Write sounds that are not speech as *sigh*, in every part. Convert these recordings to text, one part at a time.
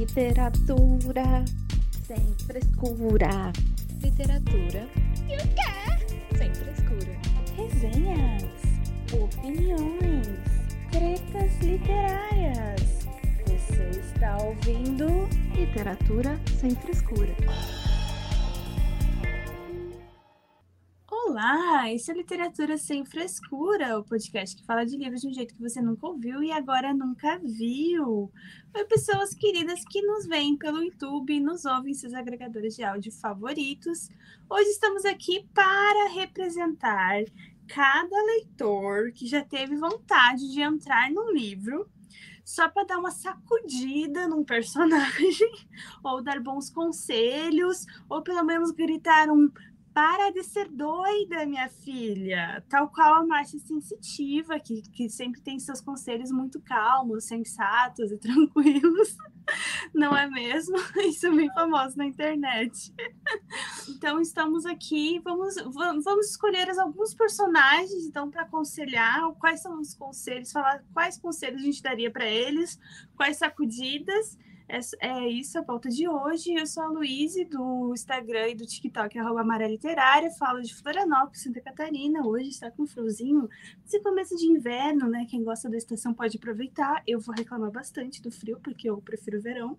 Literatura sem frescura. Literatura e o quê? Sem frescura. Resenhas, opiniões, tretas literárias. Você está ouvindo Literatura sem frescura. Olá, esse é Literatura Sem Frescura, o podcast que fala de livros de um jeito que você nunca ouviu e agora nunca viu. Oi, pessoas queridas que nos veem pelo YouTube e nos ouvem em seus agregadores de áudio favoritos. Hoje estamos aqui para representar cada leitor que já teve vontade de entrar no livro só para dar uma sacudida num personagem, *laughs* ou dar bons conselhos, ou pelo menos gritar um para de ser doida, minha filha. Tal qual a Márcia Sensitiva, que, que sempre tem seus conselhos muito calmos, sensatos e *laughs* tranquilos. Não é mesmo? *laughs* Isso é bem famoso na internet. Então, estamos aqui. Vamos, vamos escolher alguns personagens, então, para aconselhar quais são os conselhos, falar quais conselhos a gente daria para eles, quais sacudidas. É, é isso a pauta de hoje. Eu sou a Luíse, do Instagram e do TikTok, arroba Amarela Literária. Falo de Florianópolis, Santa Catarina. Hoje está com friozinho. Esse começo de inverno, né? Quem gosta da estação pode aproveitar. Eu vou reclamar bastante do frio, porque eu prefiro o verão.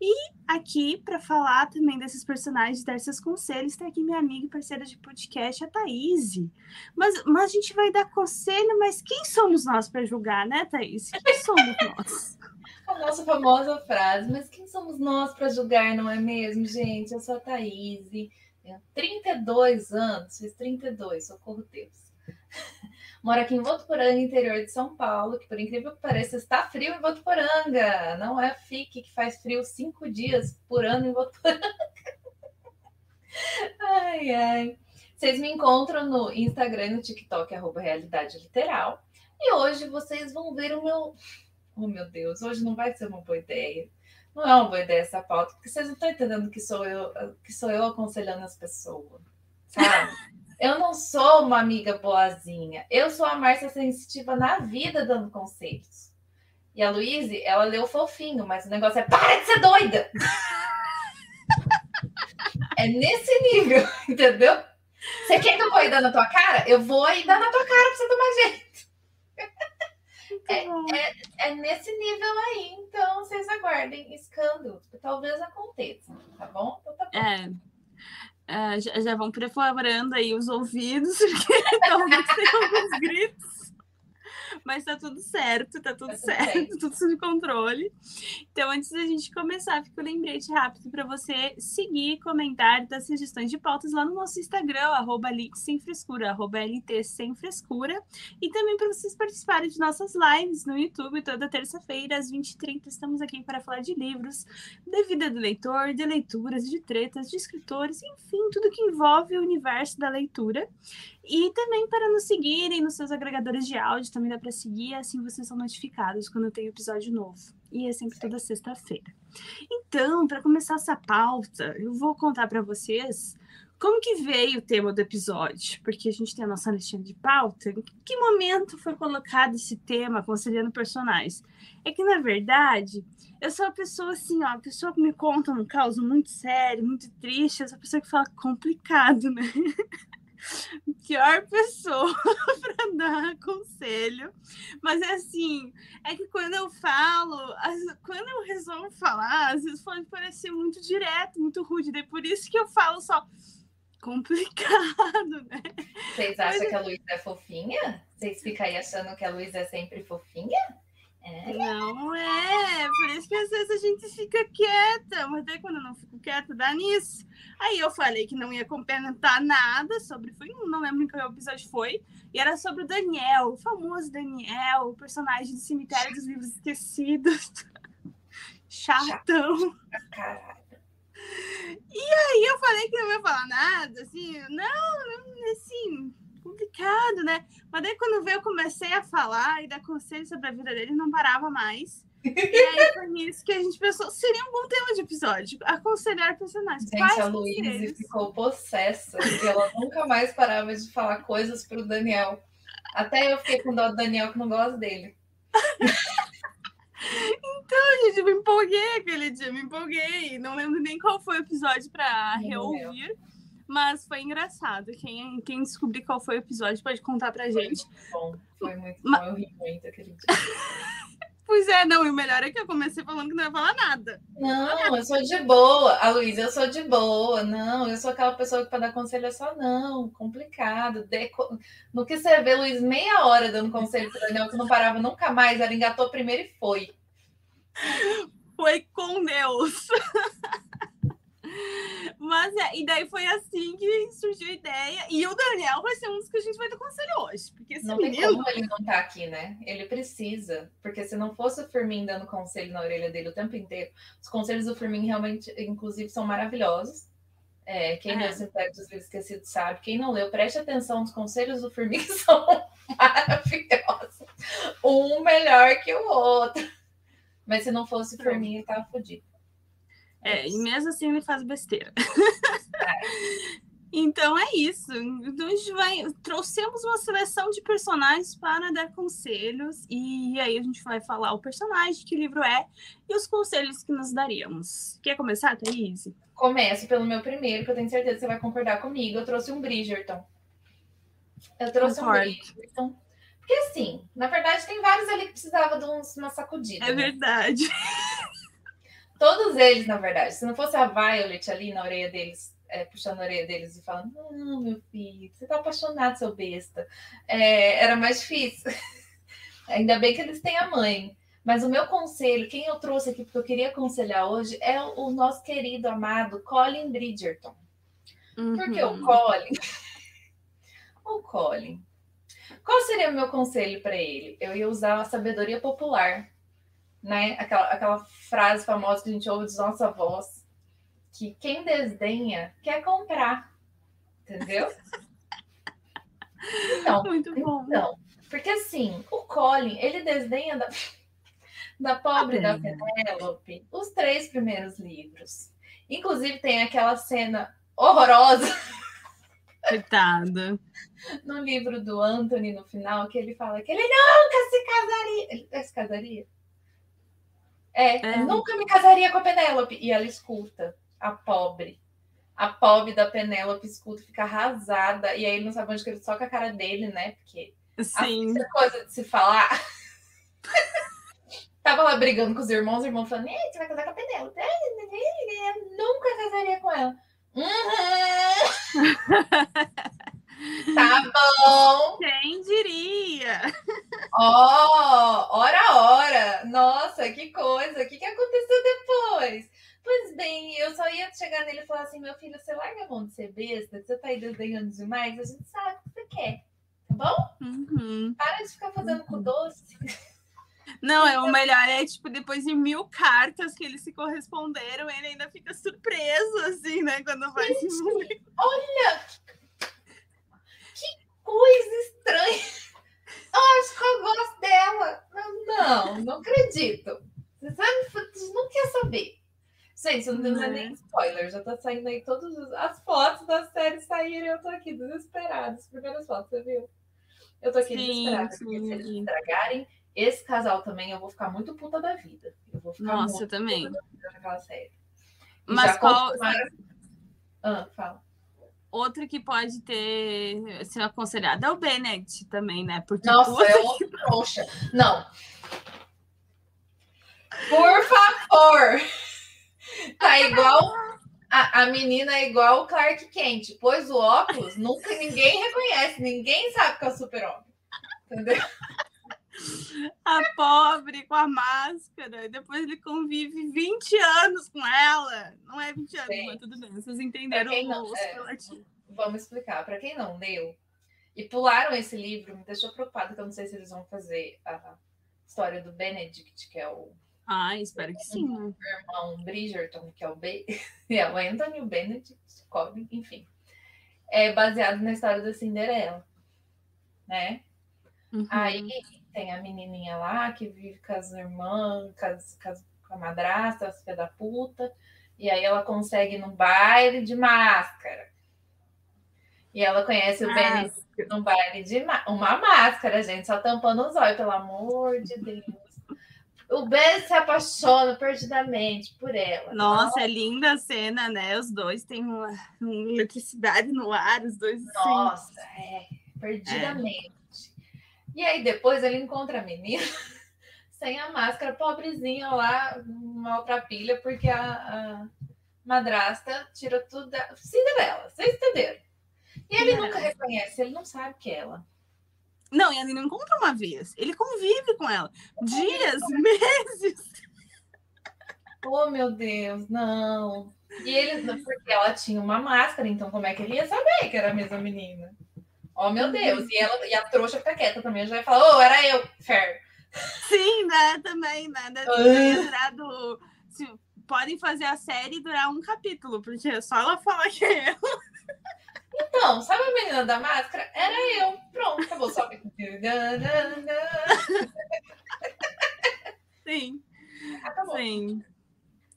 E aqui, para falar também desses personagens, dar seus conselhos, está aqui minha amiga e parceira de podcast, a Thaís. Mas, mas a gente vai dar conselho, mas quem somos nós para julgar, né, Thaís? Quem somos nós? A nossa famosa frase, mas quem somos nós para julgar, não é mesmo, gente? Eu sou a Thaís, tenho 32 anos, fiz 32, socorro Deus. *laughs* Moro aqui em Votuporanga, interior de São Paulo, que por incrível que pareça, está frio em Votuporanga. Não é FIC que faz frio cinco dias por ano em Votuporanga. *laughs* Ai, ai. Vocês me encontram no Instagram e no TikTok, arroba Realidade Literal. E hoje vocês vão ver o meu Oh, meu Deus, hoje não vai ser uma boa ideia. Não é uma boa ideia essa pauta, porque vocês não estão entendendo que sou eu, que sou eu aconselhando as pessoas, sabe? eu não sou uma amiga boazinha. Eu sou a Márcia sensitiva na vida dando conselhos. E a Luíse, ela leu fofinho, mas o negócio é para de ser doida! *laughs* é nesse nível, *laughs* entendeu? Você quer que eu vou dando na tua cara? Eu vou ir dando na tua cara pra você tomar jeito. *laughs* É, é, é, nesse nível aí, então vocês aguardem escândalo. Talvez aconteça, tá bom? Então, tá bom. É. Uh, já, já, vão preparando aí os ouvidos, *laughs* porque talvez tenha alguns gritos mas tá tudo certo, tá tudo tá certo, tudo, *laughs* tudo sob controle. Então, antes da gente começar, fica um lembrete rápido para você seguir, comentar, dar sugestões de pautas lá no nosso Instagram, arroba sem frescura, arroba LT sem frescura, e também para vocês participarem de nossas lives no YouTube toda terça-feira, às 20h30. Estamos aqui para falar de livros, de vida do leitor, de leituras, de tretas, de escritores, enfim, tudo que envolve o universo da leitura. E também para nos seguirem nos seus agregadores de áudio, também dá para seguir, assim vocês são notificados quando tem episódio novo. E é sempre toda sexta-feira. Então, para começar essa pauta, eu vou contar para vocês como que veio o tema do episódio, porque a gente tem a nossa listinha de pauta. Em que momento foi colocado esse tema, aconselhando personagens? É que, na verdade, eu sou a pessoa assim, ó, a pessoa que me conta um caos muito sério, muito triste, essa pessoa que fala complicado, né? *laughs* pior pessoa *laughs* para dar conselho. Mas é assim, é que quando eu falo, quando eu resolvo falar, às vezes pode parecer muito direto, muito rude. Daí por isso que eu falo só complicado, *laughs* né? Vocês acham Mas... que a Luísa é fofinha? Vocês ficam aí achando que a Luísa é sempre fofinha? É. Não é, por isso que às vezes a gente fica quieta, mas daí quando eu não fico quieta, dá nisso. Aí eu falei que não ia comentar nada sobre, foi, não lembro em qual episódio foi, e era sobre o Daniel, o famoso Daniel, o personagem do Cemitério dos Livros Esquecidos. *laughs* Chatão. Caralho. E aí eu falei que não ia falar nada, assim, não assim, complicado, né? Mas daí quando veio, eu comecei a falar e dar conselho sobre a vida dele, não parava mais. *laughs* E aí foi nisso que a gente pensou, seria um bom tema de episódio, aconselhar personagens. Gente, Quais a Luísa ficou possessa, porque ela nunca mais parava de falar coisas pro Daniel. Até eu fiquei com dó do Daniel que não gosta dele. *laughs* Então, gente, eu me empolguei aquele dia, me empolguei. Não lembro nem qual foi o episódio para reouvir, mas foi engraçado. Quem, quem descobrir qual foi o episódio pode contar pra gente. Foi muito bom, foi muito bom. Eu ri muito aquele dia. *laughs* Pois é, não, e o melhor é que eu comecei falando que não ia falar nada. Não, eu sou de boa. A Luísa, eu sou de boa. Não, eu sou aquela pessoa que para dar conselho é só não, complicado. Deco... No que você vê, Luiz, meia hora dando conselho para Daniel, que não parava nunca mais, ela engatou primeiro e foi. Foi com Deus. *laughs* Mas é, e daí foi assim que surgiu a ideia. E o Daniel vai ser um dos que a gente vai ter conselho hoje. Porque esse não menino... tem como ele não estar tá aqui, né? Ele precisa. Porque se não fosse o Firmin dando conselho na orelha dele o tempo inteiro, os conselhos do Firmin realmente, inclusive, são maravilhosos. É, quem é. leu Simpério dos Livros Esquecidos sabe. Quem não leu, preste atenção, os conselhos do Firmin *laughs* são maravilhosos. Um melhor que o outro. Mas se não fosse o Firmin, ele tava fodido. É, e mesmo assim ele faz besteira. *laughs* então é isso. Então a gente vai. Trouxemos uma seleção de personagens para dar conselhos. E aí a gente vai falar o personagem, que livro é, e os conselhos que nos daríamos. Quer começar, Thaís? Começo pelo meu primeiro, que eu tenho certeza que você vai concordar comigo. Eu trouxe um Bridgerton. Eu trouxe Concordo. um Bridgerton. Porque assim, na verdade, tem vários ali que precisavam de uma sacudida. É né? verdade. *laughs* Todos eles, na verdade. Se não fosse a Violet ali na orelha deles, é, puxando a orelha deles e falando: Não, meu filho, você tá apaixonado, seu besta. É, era mais difícil. *laughs* Ainda bem que eles têm a mãe. Mas o meu conselho, quem eu trouxe aqui porque eu queria aconselhar hoje, é o nosso querido amado Colin Bridgerton. Uhum. Porque o Colin. *laughs* o Colin. Qual seria o meu conselho para ele? Eu ia usar a sabedoria popular né? Aquela, aquela frase famosa que a gente ouve dos nossos avós, que quem desdenha quer comprar, entendeu? Então, Muito bom. Então, porque assim, o Colin, ele desdenha da, da pobre da Penélope os três primeiros livros. Inclusive tem aquela cena horrorosa. Coitada. No livro do Anthony, no final, que ele fala que ele nunca se casaria. Ele se casaria? É, é. nunca me casaria com a Penélope. E ela escuta, a pobre. A pobre da Penélope escuta, fica arrasada. E aí ele não sabe onde que ele toca a cara dele, né? Porque Sim. a coisa de se falar. *laughs* Tava lá brigando com os irmãos, os irmãos falando: você vai casar com a Penélope. Eu nunca casaria com ela. Uhum. *laughs* Tá bom. Quem diria? Ó, oh, ora, ora. Nossa, que coisa. O que, que aconteceu depois? Pois bem, eu só ia chegar nele e falar assim: meu filho, você larga a mão de ser besta, você tá aí desenhando demais, a gente sabe o que você quer. Tá bom? Uhum. Para de ficar fazendo uhum. com doce. Não, é *laughs* o melhor é tipo depois de mil cartas que eles se corresponderam, ele ainda fica surpreso assim, né, quando vai Gente, *laughs* se Olha, coisa estranha. *laughs* Eu acho que eu gosto dela. Não, não acredito. Você sabe, não quer saber. Gente, não deu nem spoiler, já tá saindo aí todas as fotos da série saíram eu tô aqui desesperada. As primeiras fotos, você viu? Eu tô aqui sim, desesperada, sim. porque se eles estragarem esse casal também, eu vou ficar muito puta da vida. Eu vou ficar Nossa, muito também. puta da vida naquela série. Mas qual... Ah, fala. Outro que pode ter ser aconselhado é o Bennett também, né? Porque Nossa, é *laughs* um trouxa. Não. Por favor. Tá igual. A, a menina é igual o Clark Kent. Pôs o óculos, nunca ninguém reconhece, ninguém sabe que é o super-homem. Entendeu? *laughs* A pobre com a máscara, depois ele convive 20 anos com ela. Não é 20 anos, Sim. mas tudo bem. Vocês entenderam o não, é, Vamos explicar. Para quem não leu e pularam esse livro, me deixou preocupada que eu não sei se eles vão fazer a história do Benedict, que é o. Ah, espero que sim. O irmão Bridgerton, que é o, B... *laughs* é o Anthony, o Benedict, Cobb, enfim. É baseado na história da Cinderela, né? Uhum. Aí tem a menininha lá que vive com as irmãs, com, as, com, as, com a madrasta, as filha da puta, e aí ela consegue no baile de máscara. E ela conhece o Benny num baile de uma máscara, gente, só tampando os olhos, pelo amor de Deus. O Ben se apaixona perdidamente por ela. Nossa, é linda a cena, né? Os dois têm uma, uma eletricidade no ar, os dois. assim. Nossa, é, perdidamente. E aí depois ele encontra a menina *laughs* sem a máscara, pobrezinha lá, mal pra pilha, porque a, a madrasta tirou tudo da Cinderela, vocês entenderam? E ele nunca reconhece, ele não sabe que é ela. Não, e ele não encontra uma vez. Ele convive com ela. Dias, meses. Oh, meu Deus, não. E ele, porque ela tinha uma máscara, então como é que ele ia saber que era a mesma menina? Oh, meu Deus. E, ela, e a trouxa fica quieta também, já vai falar, oh, era eu, Fer. Sim, né? Também, né? Deve Ah. ter durado. Se, podem fazer a série durar um capítulo, porque é só ela falar que é ela. Então, sabe a menina da máscara? Era eu. Pronto, acabou. Só. Sim, Acabou. sim.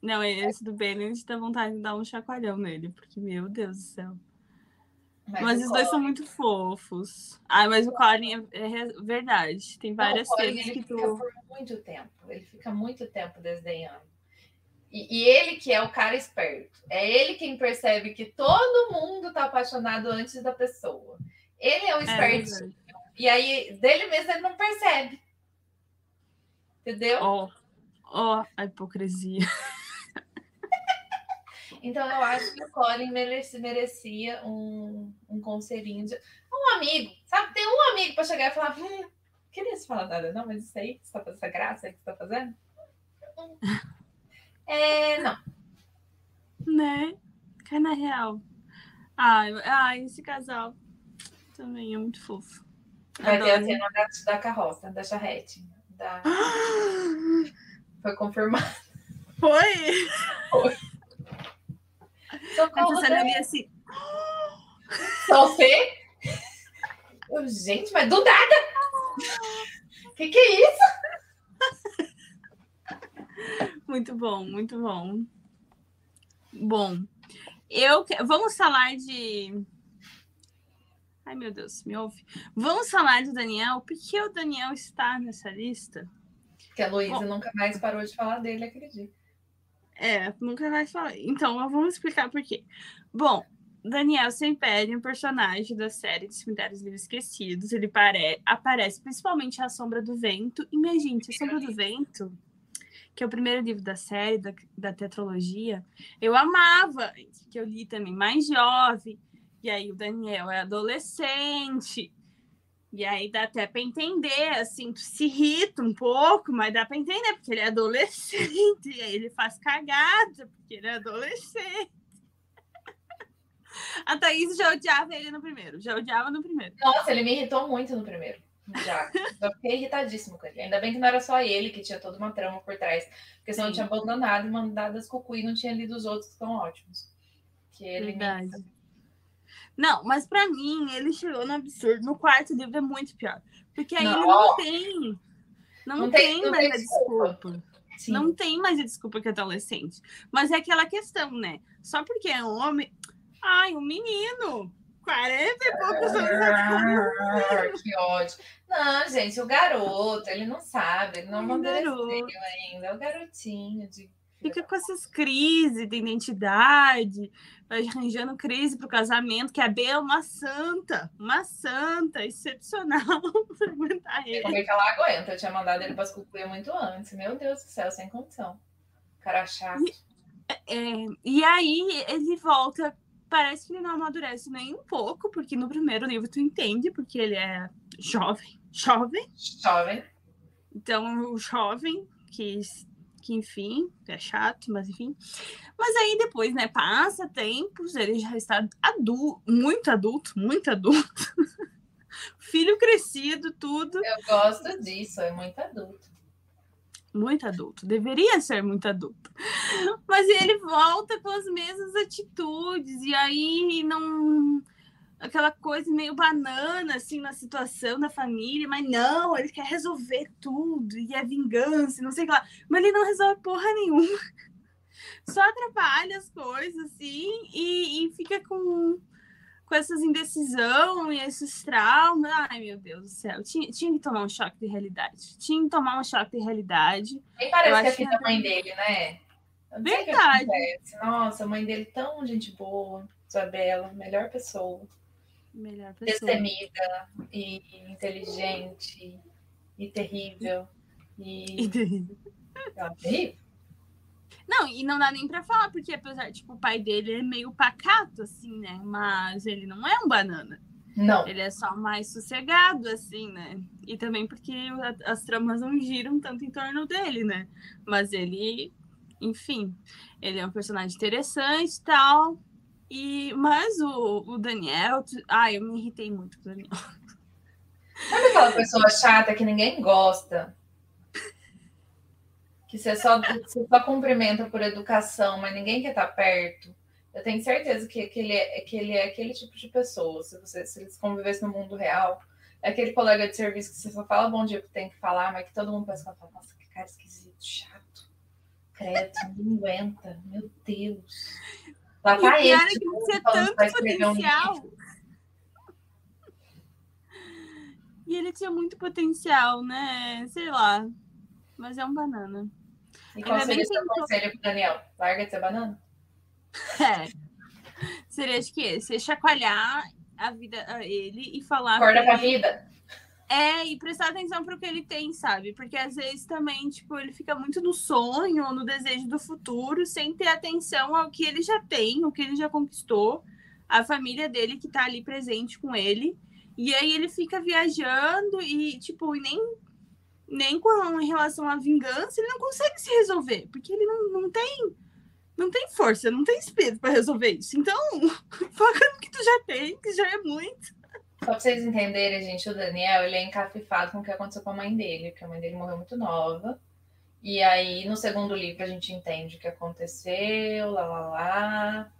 Não, esse do Bennett dá vontade de dar um chacoalhão nele, porque, meu Deus do céu. Mas, o os dois são muito fofos. Ah, mas o Colin é, é verdade. Tem Não, várias o Colin, cenas ele que fica tu. por muito tempo. Ele fica muito tempo desdenhando. E, e ele que é o cara esperto. É ele quem percebe que todo mundo tá apaixonado antes da pessoa. Ele é o É, esperto. verdade. e aí, dele mesmo, ele não percebe. Entendeu? Ó, ó, a hipocrisia. *laughs* Então eu acho que o Colin merecia um, um conselhinho de um amigo, sabe? Tem um amigo para chegar e falar: hum, queria se falar nada, não, mas isso aí você tá essa graça aí que você tá fazendo? *laughs* É, não. Né? Cai na real. Ai, ai, esse casal também é muito fofo. Vai ter a Adoro. cena da, da carroça, da charrete. Da... *gasps* Foi confirmado. Foi! Socorro, Essa cena eu vi assim. Você? Gente, mas do nada! Que que é isso? Muito bom, muito bom. Bom, eu que- vamos falar de. Ai, meu Deus, me ouve. Vamos falar do Daniel, porque o Daniel está nessa lista. Que a Luísa nunca mais parou de falar dele, acredito. É, nunca vai falar. Então, vamos explicar por quê. Bom, Daniel Semperi, um personagem da série de Cemitérios Livres Esquecidos, ele pare... aparece principalmente a Sombra do Vento. E, minha gente, a Sombra do Vento, que é o primeiro livro da série, da, da tetralogia, eu amava, que eu li também mais jovem. E aí o Daniel é adolescente. E aí dá até para entender, assim, tu se irrita um pouco, mas dá para entender, porque ele é adolescente, *laughs* e aí ele faz cagada, porque ele é adolescente. *laughs* A Thaís já odiava ele no primeiro, já odiava no primeiro. Nossa, ele me irritou muito no primeiro. Já. Já fiquei irritadíssimo com ele. Ainda bem que não era só ele que tinha toda uma trama por trás. Porque senão eu Sim. tinha abandonado e mandado as cucu e não tinha lido os outros que são ótimos. Que ele me- Verdade. Não, mas pra mim, ele chegou no absurdo. No quarto livro é muito pior. Porque aí Não. ele não tem. Não, Não tem, tem- não mais tem a desculpa. desculpa. Sim. Não tem mais a desculpa que é adolescente. Mas é aquela questão, né? Só porque é homem. Ai, um menino! 40 e poucos anos atrás. que ódio. Não, gente, o garoto, ele não sabe, ele não É um amadureceu garoto. ainda. É o garotinho de. Fica com essas crises de identidade, vai arranjando crise pro casamento, que a B é uma santa, uma santa, excepcional *laughs* pra aguentar E ele. Como é que ela aguenta? Eu tinha mandado ele para as muito antes. Meu Deus do céu, sem condição. Cara chato. É, e aí ele volta, parece que ele não amadurece nem um pouco, porque no primeiro livro tu entende, porque ele é jovem, jovem, Jovem. então o jovem que, que enfim, é chato, mas enfim. Mas aí depois, né, passa tempos, ele já está adulto, muito adulto, muito adulto. *laughs* Filho crescido, tudo. Eu gosto disso, é muito adulto. muito adulto, deveria ser muito adulto. Mas ele volta com as mesmas atitudes, e aí não. Aquela coisa meio banana, assim, na situação da família, mas não, ele quer resolver tudo, e é vingança, não sei o que lá. Mas ele não resolve porra nenhuma. *laughs* Só atrapalha as coisas, assim, e, e fica com com essas indecisão e esses traumas. Ai, meu Deus do céu. Tinha, tinha que tomar um choque de realidade. Tinha que tomar um choque de realidade. Nem parece que é da mãe dele, né? Verdade. Nossa, a mãe dele tão gente boa, Isabela, melhor pessoa. Melhor pessoa. Destemida e inteligente e terrível. E, E terrível. É. Não, e não dá nem pra falar, porque apesar, tipo, o pai dele é meio pacato, assim, né? Mas ele não é um banana. Não. Ele é só mais sossegado, assim, né? E também porque as tramas não giram tanto em torno dele, né? Mas ele, enfim, ele é um personagem interessante e tal. E, mas o, o Daniel, ai, eu me irritei muito com o Daniel. Sabe aquela pessoa chata que ninguém gosta? Que você só, você só cumprimenta por educação, mas ninguém quer estar perto. Eu tenho certeza que, que, ele, é, que ele é aquele tipo de pessoa. Se, você, se eles convivessem no mundo real, é aquele colega de serviço que você só fala bom dia porque tem que falar, mas que todo mundo pensa, fala, nossa, que cara esquisito, chato. Credo, ninguém aguenta. Meu Deus. Lá E tá ele. é que tipo, tinha falando tanto escrever um potencial. E ele tinha muito potencial, né? Sei lá. Mas é um banana. E qual seria seu ele- conselho pro Daniel? Larga de ser banana? *laughs* É. Seria acho que esse, é chacoalhar a vida a ele e falar. Acorda pra ele- vida. É, e prestar atenção pro que ele tem, sabe? Porque às vezes também, tipo, ele fica muito no sonho ou no desejo do futuro, sem ter atenção ao que ele já tem, o que ele já conquistou, a família dele que tá ali presente com ele. E aí ele fica viajando e, tipo, nem, nem com em relação à vingança, ele não consegue se resolver, porque ele não, não tem. Não tem força, não tem espírito para resolver isso. Então, *laughs* foca no que tu já tem, que já é muito. Só pra vocês entenderem, gente, o Daniel, ele é encafifado com o que aconteceu com a mãe dele, porque a mãe dele morreu muito nova. E aí, no segundo livro, a gente entende o que aconteceu, lá, lá, lá.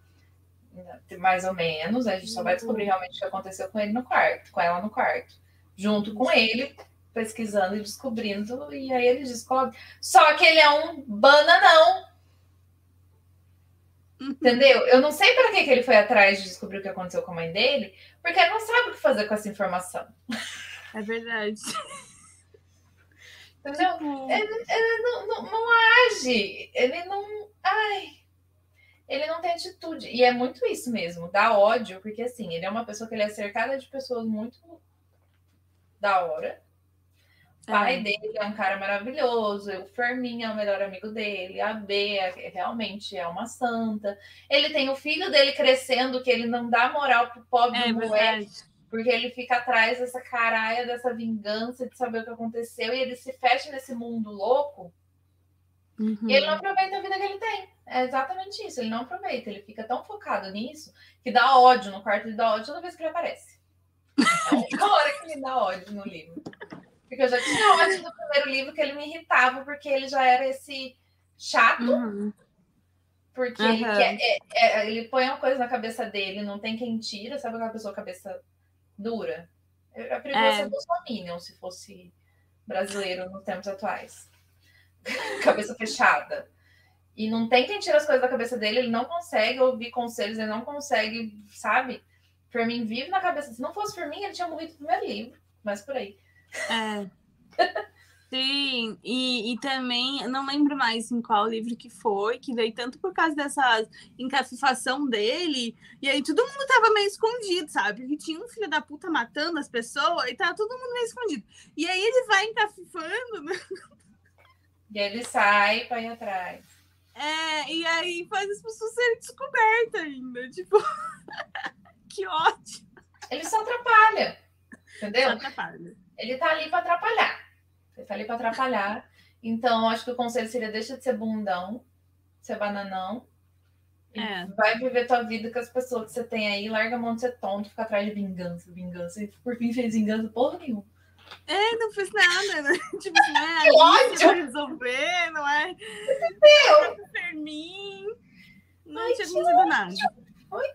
Mais ou menos. A gente só vai descobrir realmente o que aconteceu com ele no quarto, com ela no quarto. Junto com ele, pesquisando e descobrindo. E aí ele descobre. Só que ele é um bananão. Entendeu? Eu não sei para que, que ele foi atrás de descobrir o que aconteceu com a mãe dele, porque ele não sabe o que fazer com essa informação. É verdade. Entendeu? Tipo, Ele, ele não, não, não age, ele não. Ai. Ele não tem atitude. E é muito isso mesmo, dá ódio, porque assim, ele é uma pessoa que ele é cercada de pessoas muito da hora. O pai É. dele é um cara maravilhoso, o Fermin é o melhor amigo dele, a B é, realmente é uma santa. Ele tem o filho dele crescendo, que ele não dá moral pro pobre é moleque, porque ele fica atrás dessa caralha, dessa vingança, de saber o que aconteceu, e ele se fecha nesse mundo louco, Uhum. e ele não aproveita a vida que ele tem. É exatamente isso, ele não aproveita, ele fica tão focado nisso, que dá ódio no quarto, ele dá ódio toda vez que ele aparece. É a única hora que me dá ódio no livro. Porque eu já tinha ódio do primeiro livro, que ele me irritava, porque ele já era esse chato, Uhum. porque ele, Aham. quer- é- é- ele põe uma coisa na cabeça dele, não tem quem tira, sabe aquela pessoa cabeça dura? Eu aprendi É. ser Bolsonaro se fosse brasileiro nos tempos atuais. *laughs* cabeça fechada. E não tem quem tira as coisas da cabeça dele, ele não consegue ouvir conselhos, ele não consegue, sabe? Fermin vive na cabeça. Se não fosse por mim, ele tinha morrido no primeiro livro, mas por aí. É. Sim, e, e também, não lembro mais em qual livro que foi, que veio tanto por causa dessa encafifação dele, e aí todo mundo tava meio escondido, sabe? Porque tinha um filho da puta matando as pessoas e tava todo mundo meio escondido. E aí ele vai encafifando, né? E ele sai para ir atrás. É, e aí faz as pessoas serem descobertas ainda. Tipo, *laughs* que ótimo. Ele só atrapalha. Entendeu? Só atrapalha. Ele tá ali para atrapalhar. Ele tá ali para atrapalhar. Então, acho que o conselho seria deixa de ser bundão, ser bananão. E É. Vai viver tua vida com as pessoas que você tem aí, larga a mão de ser tonto, fica atrás de vingança, vingança. E por fim fez vingança porra nenhuma. É, não fez nada, né? *laughs* Tipo, não é Que ali ódio! que vai resolver, não é? Entendeu? Fermin. Não Ai, tinha acontecido nada. Ai,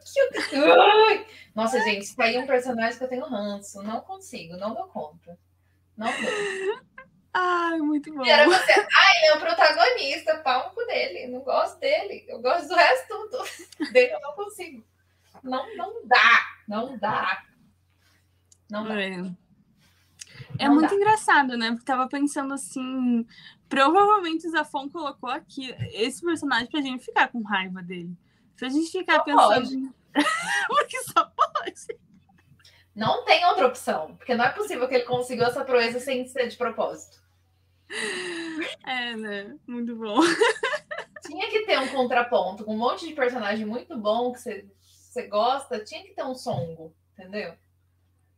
que... Ai! Nossa, gente, isso aí é um personagem que eu tenho ranço. Não consigo, não dou conta. Não dou. Ai, muito bom. E era você. Ai, ele é o protagonista, cu dele. Não gosto dele. Eu gosto do resto tudo. Dele eu não consigo. Não, não dá. Não dá. Não dá. É, é Não muito dá. engraçado, né? Porque tava pensando assim. Provavelmente o Zafon colocou aqui esse personagem pra gente ficar com raiva dele. Se a gente ficar Só pensando. *laughs* Porque só pode. Não tem outra opção, porque não é possível que ele conseguiu essa proeza sem ser de propósito. É, né? Muito bom. Tinha que ter um contraponto com um monte de personagem muito bom que você, você gosta, tinha que ter um songo, entendeu?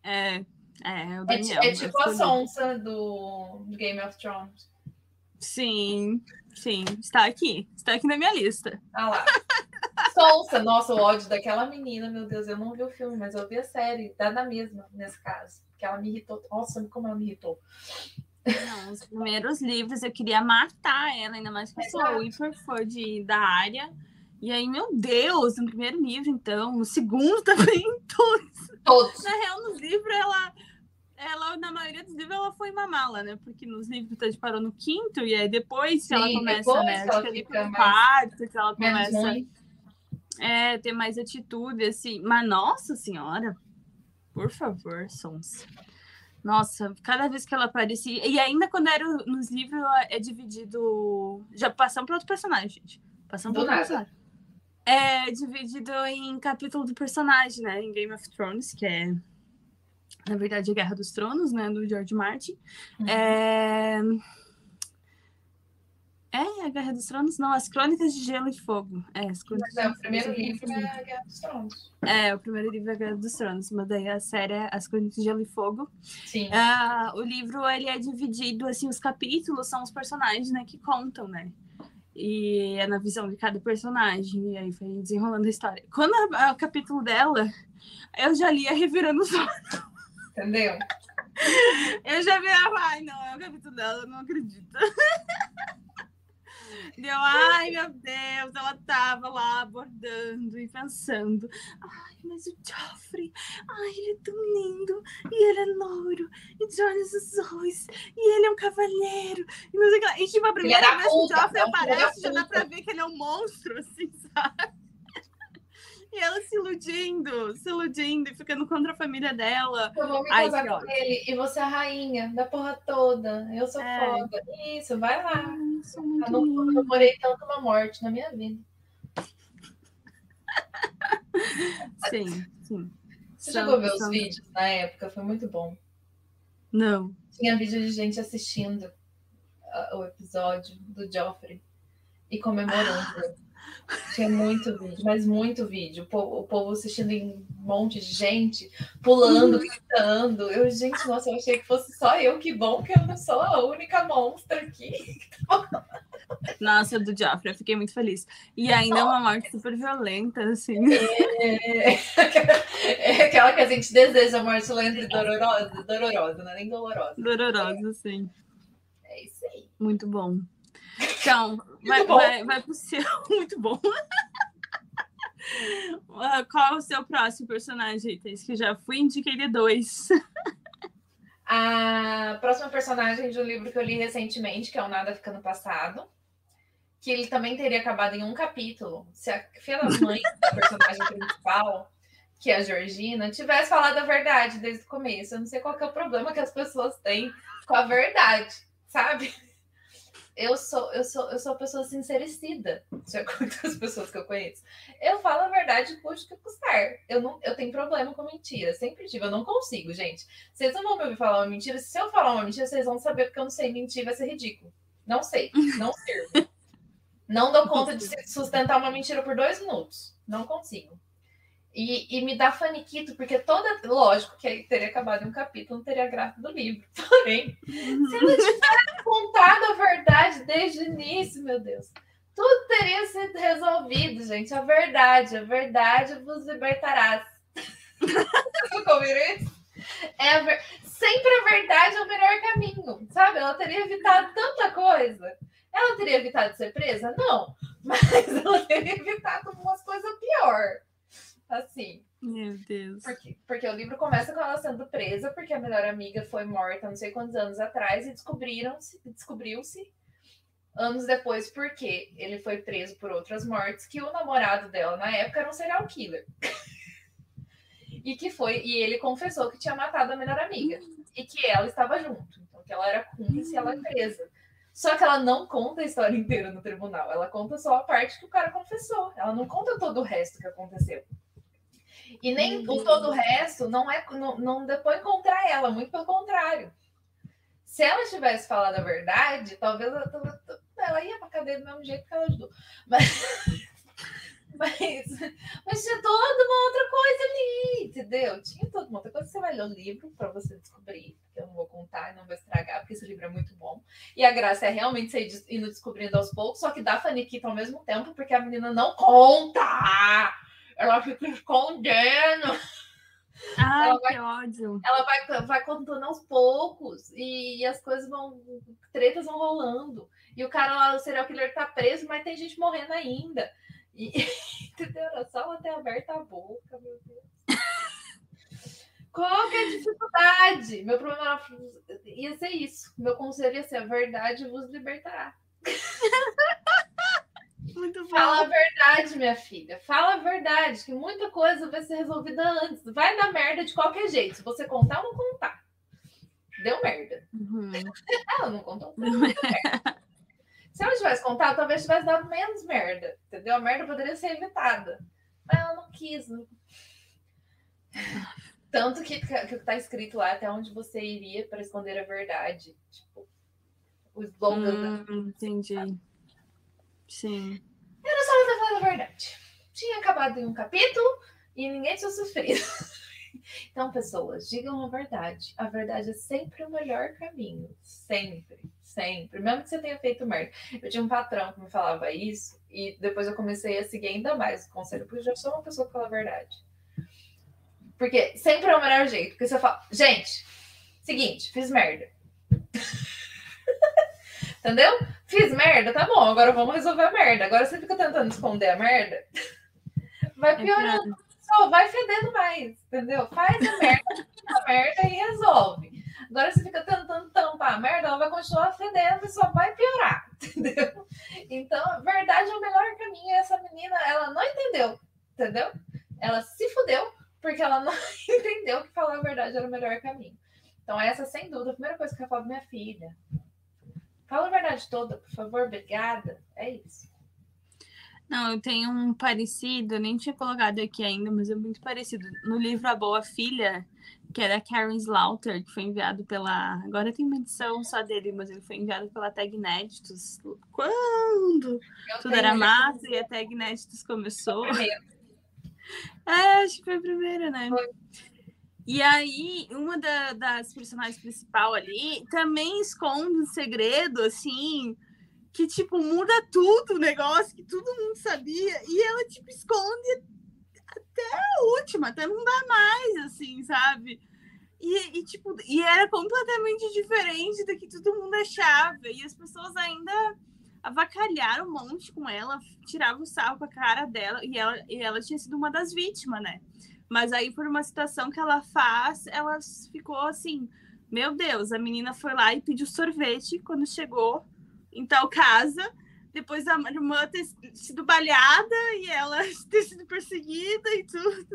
É, é, o É, Daniel. ti- é tipo a. Sonsa do Game of Thrones. Sim, sim. Está aqui. Está aqui na minha lista. Ah lá. *laughs* Sonsa, nossa, o ódio daquela menina, meu Deus, eu não vi o filme, mas eu vi a série, dá na mesma nesse caso. Que ela me irritou. Nossa, como ela me irritou. Não, os primeiros livros eu queria matar ela, ainda mais que eu sou hiper fã de, da área. E aí, meu Deus, no primeiro livro, então, no segundo *laughs* também, todos. Todos. Na real, nos livros, ela, ela, na maioria dos livros, ela foi uma mala, né? Porque nos livros a gente parou no quinto, e aí depois que ela começa, né? ela fica mais- quarto, que ela começa. É, ter mais atitude, assim. Mas, nossa senhora, por favor, Sons. Nossa, cada vez que ela aparecia. E ainda quando era nos livros, é dividido. Já passamos para outro personagem, gente. Passamos para outro nada. personagem. É dividido em capítulo do personagem, né? Em Game of Thrones, que é. Na verdade, a Guerra dos Tronos, né? Do George Martin. Uhum. É. É, a Guerra dos Tronos? Não, as Crônicas de Gelo e Fogo. É, as Crônicas Mas é, o primeiro livro é a Guerra dos Tronos. É, o primeiro livro é a Guerra dos Tronos, mas daí a série é As Crônicas de Gelo e Fogo. Sim. Ah, o livro, ele é dividido, assim, os capítulos são os personagens, né, que contam, né? E é na visão de cada personagem, e aí foi desenrolando a história. Quando a- o capítulo dela, eu já lia revirando os olhos. Entendeu? Eu já virava, ai, não, é o capítulo dela, eu não acredito. *laughs* Deu, ai, meu Deus, ela tava lá abordando e pensando, ai, mas o Joffrey, ai, ele é tão lindo, e ele é louro, e de olhos azuis, e ele é um cavalheiro, e não sei o que lá. E tipo, a primeira vez que o Joffrey aparece, já dá pra ver que ele é um monstro, assim, *laughs* sabe? E ela se iludindo, se iludindo e ficando contra a família dela. Eu vou me casar com ele e você é a rainha da porra toda. Eu sou É. foda. Isso, vai lá. Eu não comemorei tanto uma morte na minha vida. *laughs* Sim, sim. Você São- chegou a ver os são- vídeos na época? Foi muito bom. Não. Tinha vídeo de gente assistindo ah, o episódio do Joffrey e comemorando. Tinha muito vídeo, mas muito vídeo. O povo, o povo assistindo em um monte de gente, pulando, gritando. Eu, gente, nossa, eu achei que fosse só eu. Que bom que eu não sou a única monstra aqui. Nossa, do Joffrey, eu fiquei muito feliz. E ainda é uma morte super violenta, assim. É, é aquela que a gente deseja morte lenta e dolorosa, dolorosa, não é nem dolorosa. Dolorosa, assim. É isso aí. Muito bom. Então, vai, vai, vai pro seu. *laughs* Muito bom. Ah, Qual é o seu próximo personagem, Thaís? Que já fui, indiquei de dois. A próxima personagem de um livro que eu li recentemente, que é o Nada Fica no Passado, que ele também teria acabado em um capítulo, se a filha da mãe *laughs* da personagem principal, que é a Georgina, tivesse falado a verdade desde o começo. Eu não sei qual é o problema que as pessoas têm com a verdade, sabe? Eu sou, eu sou, eu sou uma pessoa sincericida, de acordo *laughs* com as pessoas que eu conheço. Eu falo a verdade, custe o que custar. Eu, não, eu tenho problema com mentira, sempre tive. Eu não consigo, gente. Vocês não vão me ouvir falar uma mentira. Se eu falar uma mentira, vocês vão saber porque eu não sei mentir, vai ser ridículo. Não sei, não sirvo. *laughs* Não dou conta de sustentar uma mentira por dois minutos. Não consigo. E, e me dá faniquito, porque toda. Lógico que teria acabado um capítulo, não teria graça do livro. *laughs* Porém, se ela tivesse contado a verdade desde o início, meu Deus, tudo teria sido resolvido, gente. A verdade, a verdade vos libertará. *laughs* Isso? É a ver- Sempre a verdade é o melhor caminho, sabe? Ela teria evitado tanta coisa. Ela teria evitado ser presa? Não. *laughs* Mas ela teria evitado umas coisas pior. Assim. Meu Deus. Porque, porque o livro começa com ela sendo presa, porque a melhor amiga foi morta não sei quantos anos atrás, e descobriram-se, descobriu-se anos depois, porque ele foi preso por outras mortes, que o namorado dela na época era um serial killer. *laughs* E que foi, e ele confessou que tinha matado a melhor amiga e que ela estava junto, então que ela era cúmplice e ela é presa. Só que ela não conta a história *laughs* inteira no tribunal, ela conta só a parte que o cara confessou, ela não conta todo o resto que aconteceu. E nem o todo o resto não é não, não depõe contra ela, muito pelo contrário. Se ela tivesse falado a verdade, talvez ela, ela ia pra cadeia do mesmo jeito que ela ajudou. *laughs* Mas, mas, mas tinha toda uma outra coisa ali, entendeu? Tinha toda uma outra coisa. Você vai ler o livro para você descobrir, porque eu não vou contar e não vou estragar, porque esse livro é muito bom. E a graça é realmente você indo descobrindo aos poucos, só que dá faniquita ao mesmo tempo, porque a menina não conta! Ela fica escondendo. Ai, ela que vai, ódio. Ela vai, vai contando aos poucos e, e, as coisas vão. Tretas vão rolando. E o cara lá, o serial killer, tá preso, mas tem gente morrendo ainda. E, *laughs* entendeu? Só ela ter aberto a boca, meu Deus. Qual que é a dificuldade? Meu problema era, ia ser isso. Meu conselho ia ser: a verdade vos libertará. *laughs* Muito bom. Fala a verdade, minha filha. Fala a verdade, que muita coisa vai ser resolvida antes. Vai dar merda de qualquer jeito. Se você contar ou não contar. Deu merda. Uhum. Ela não contou. Deu merda. Se ela tivesse contado, talvez tivesse dado menos merda. Entendeu? A merda poderia ser evitada. Mas ela não quis. Não... Tanto que, que tá escrito lá até onde você iria para esconder a verdade. Tipo, os slogan. Hum, entendi. Sim. Era só ela ter falado a verdade. Tinha acabado em um capítulo e ninguém tinha sofrido. *laughs* Então, pessoas, digam a verdade. A verdade é sempre o melhor caminho. Sempre, sempre. Mesmo que você tenha feito merda. Eu tinha um patrão que me falava isso e depois eu comecei a seguir ainda mais o conselho, porque eu já sou uma pessoa que fala a verdade. Porque sempre é o melhor jeito. Porque você fala, gente, seguinte, fiz merda. *laughs* Entendeu? Fiz merda, tá bom, agora vamos resolver a merda. Agora você fica tentando esconder a merda, *laughs* vai piorando. Só vai fedendo mais, entendeu? Faz a merda, *laughs* a merda e resolve. Agora você fica tentando tampar a merda, ela vai continuar fedendo e só vai piorar, *laughs* entendeu? Então, a verdade é o melhor caminho. E essa menina, ela não entendeu, entendeu? Ela se fudeu porque ela não entendeu que falar a verdade era o melhor caminho. Então, essa, sem dúvida, a primeira coisa que eu falo pra minha filha. Fala a verdade toda, por favor, obrigada. É isso. Não, eu tenho um parecido, nem tinha colocado aqui ainda, mas é muito parecido. No livro A Boa Filha, que é da Karen Slaughter, que foi enviado pela. Agora tem uma edição só dele, mas ele foi enviado pela Tag Inéditos. Quando Eu tudo era massa e a Tag Inéditos começou. É, acho que foi a primeira, né? Foi. E aí, uma da- das personagens principal ali também esconde um segredo, assim, que, tipo, muda tudo o negócio, que todo mundo sabia. E ela, tipo, esconde até a última, até não dá mais, assim, sabe? E, e, tipo, e era completamente diferente do que todo mundo achava. E as pessoas ainda avacalharam um monte com ela, tiravam o sarro com a cara dela, e ela, e ela tinha sido uma das vítimas, né? Mas aí, por uma situação que ela faz, ela ficou assim: Meu Deus, a menina foi lá e pediu sorvete quando chegou em tal casa, depois da irmã ter sido baleada e ela *laughs* ter sido perseguida e tudo.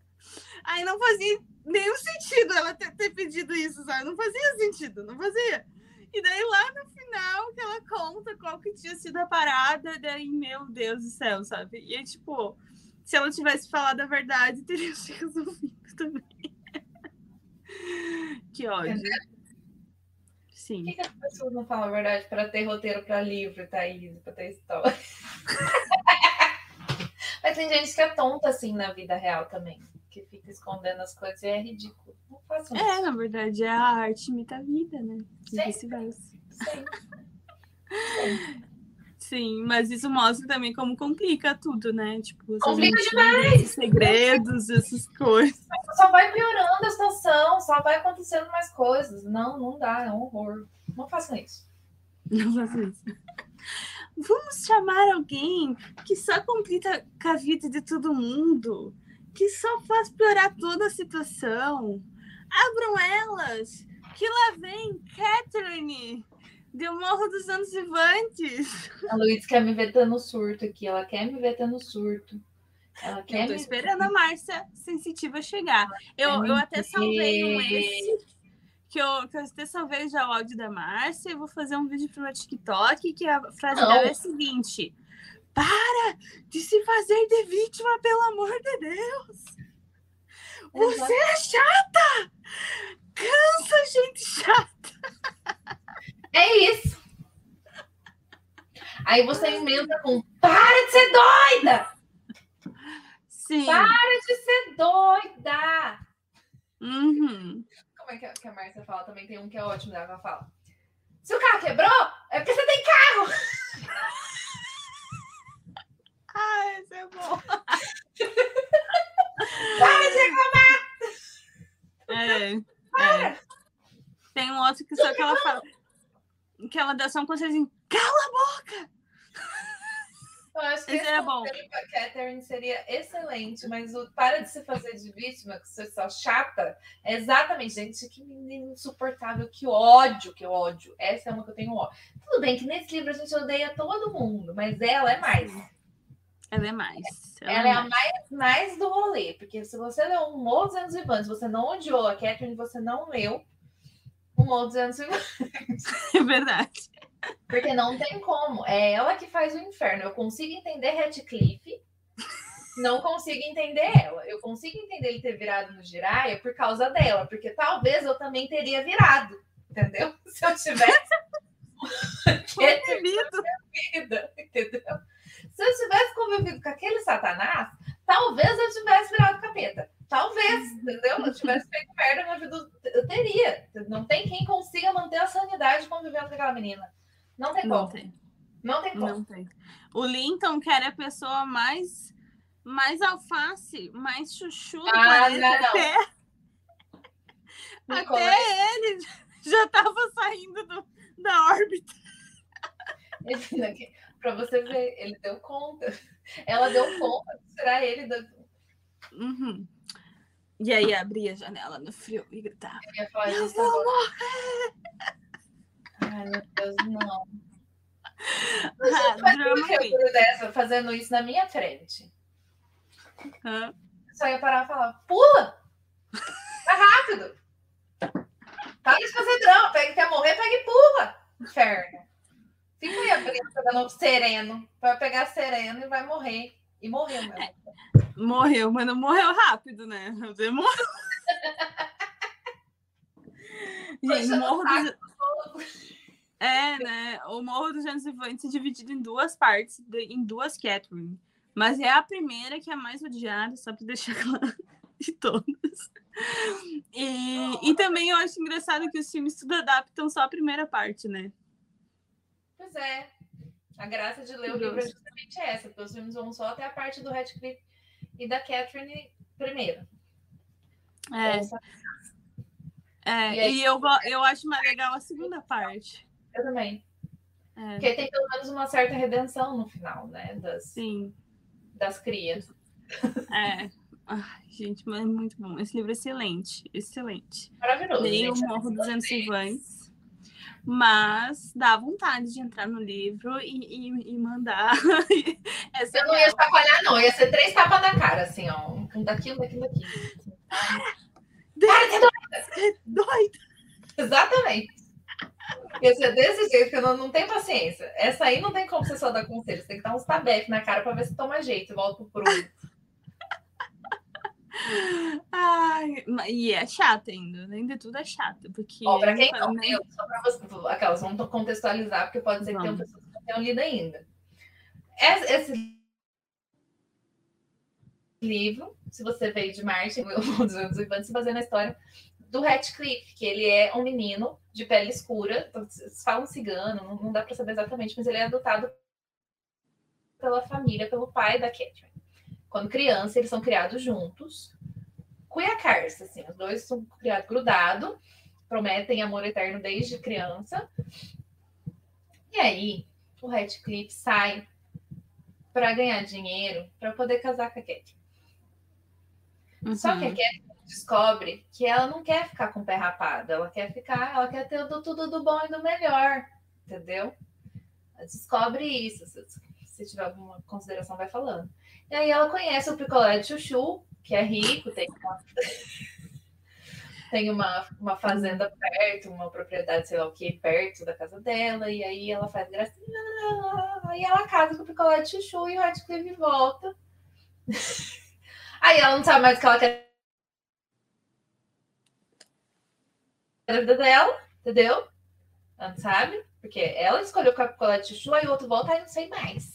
*laughs* Aí não fazia nenhum sentido ela ter, ter pedido isso, sabe? Não fazia sentido, não fazia. E daí lá no final que ela conta qual que tinha sido a parada, daí, meu Deus do céu, sabe? E aí, tipo, se ela tivesse falado a verdade, *laughs* teria se resolvido também. que ódio. Por Sim. que, que as pessoas não falam a verdade para ter roteiro para livro, Thaís, para ter história? *laughs* Mas tem gente que é tonta assim na vida real também, que fica escondendo as coisas e é ridículo. Não façam. É, na verdade, a arte imita a vida, né? Sim. Sempre. Sim, mas isso mostra também como complica tudo, né? Tipo, Complica esses segredos, essas coisas. Só vai piorando a situação, só vai acontecendo mais coisas. Não, não dá, é um horror. Não façam isso. Não faço isso. Vamos chamar alguém que só complica com a vida de todo mundo, que só faz piorar toda a situação. Abram elas, que lá vem Catherine, do Morro dos Anos Vivantes. A Luiz quer me ver tendo surto aqui, ela quer me ver tendo surto. Ela Eu quer tô me- esperando a Márcia sensitiva chegar. Eu, eu até salvei um esse. Que eu, que eu até salvei já o áudio da Márcia e vou fazer um vídeo pro meu TikTok que a frase Não. dela é a seguinte: Para de se fazer de vítima, pelo amor de Deus! Você é chata! Cansa, gente chata! *laughs* É isso. Aí você emenda com para de ser doida! Sim. Para de ser doida! Uhum. Como é que a, que a Márcia fala? Também tem um que é ótimo, né? Ela fala. Se o carro quebrou, é porque você tem carro! *laughs* Ah, esse é bom. *laughs* Para de É, é. Tem um outro que só que ela fala. Que ela dá só um conselhozinho. Cala! Eu acho que Esse era bom. conselho pra Catherine seria excelente, mas o para de se fazer de vítima, que você é só chata, é exatamente, gente, que menino insuportável, que ódio, que ódio. Essa é uma que eu tenho ódio. Tudo bem que nesse livro a gente odeia todo mundo, mas ela é mais. Ela é mais. Ela é a mais, mais do rolê, porque se você leu um dos Anos Vivantes, você não odiou a Catherine, você não leu o Morro dos Anos Vivantes. *laughs* É verdade. Porque não tem como. É ela que faz o inferno. Eu consigo entender Radcliffe, não consigo entender ela. Eu consigo entender ele ter virado no Jiraya por causa dela, porque talvez eu também teria virado, entendeu? *laughs* Se eu tivesse *laughs* Convivido. vida, entendeu? Se eu tivesse convivido com aquele satanás, talvez eu tivesse virado capeta. Talvez, entendeu? Eu tivesse feito merda na vida. Eu teria. Não tem quem consiga manter a sanidade convivendo com aquela menina. Não tem Não como. tem. Não tem como. Não tem. O Linton, que era a pessoa mais, mais alface, mais chuchu do Ah, planeta, não, não. até, até ele *laughs* já estava saindo do- da órbita. pra você ver, ele deu conta. Ela deu conta de tirar ele da. Uhum. E aí abria a janela no frio e gritava. Eu ia falar Eu isso vou agora. Ai, meu Deus, não. Ah, drama dessa fazendo isso na minha frente. Hã? Eu só ia parar e falar: pula! Vai rápido! Para de fazer drama, pega, quer morrer, pega e pula! Inferno. Fica aí a criança dando sereno. Vai pegar sereno e vai morrer. E morreu mesmo. Morreu, mas não morreu rápido, né? *laughs* Demorou. *laughs* Gente, Morro dos... É, né? O Morro dos Gênesis Vivantes é dividido em duas partes, em duas Catherine. Mas é a primeira que é a mais odiada, só pra deixar *laughs* claro de todas. E, e também eu acho engraçado que os filmes tudo adaptam só a primeira parte, né? Pois é. A graça de ler o livro é justamente essa, porque os filmes vão só até a parte do Radcliffe e da Catherine primeiro. É, Essa- é E aí- e eu, eu acho mais legal a segunda parte. Eu também. É, Porque tem pelo menos uma certa redenção no final, né? Das, sim. das crias. É. Ai, gente, mas é muito bom. Esse livro é excelente, excelente. Maravilhoso. Nem o. Morro dos Anos Mas dá vontade de entrar no livro e, e, e mandar. *laughs* Essa Eu não ia chacoalhar, não. Ia ser três tapas na cara, assim, ó. Um daqui, um daqui, um daqui. Para de ser doida! doida. Exatamente. Ia ser desse jeito, que eu não, não tenho paciência. Essa aí não tem como você só dar conselho. Você tem que dar uns tabef na cara pra ver se toma jeito e volta pro prumo. Ai, e é chato ainda, além de tudo é chato, porque pra quem né, não leu, só pra você, aquelas vão contextualizar, porque pode ser que tenham Vamos. pessoas que não tenham lido ainda. Esse, livro, se você veio de Marte, *laughs* dos anos Ivan, se baseia na história do Ratcliffe, que ele é um menino de pele escura, então, falam cigano, não, não dá pra saber exatamente, mas ele é adotado pela família, pelo pai da Catherine. Quando criança, eles são criados juntos. Cuiacars, assim, os dois são criados grudados, prometem amor eterno desde criança. E aí, o Radcliffe sai para ganhar dinheiro para poder casar com a Catherine. Só que a uhum, Catherine descobre que ela não quer ficar com o pé rapado, ela quer ficar, ela quer ter do, tudo do bom e do melhor, entendeu? Ela descobre isso. se tiver alguma consideração, vai falando. E aí ela conhece o picolé de chuchu, que é rico, tem uma, tem uma, uma fazenda perto, uma propriedade, sei lá o que, perto da casa dela, e aí ela faz gracinha, aí ela casa com o picolé de chuchu e o Radcliffe volta. Aí ela não sabe mais o que ela quer da vida dela, entendeu? Ela não sabe, porque ela escolheu o picolé de chuchu, aí o outro volta, aí não sei mais.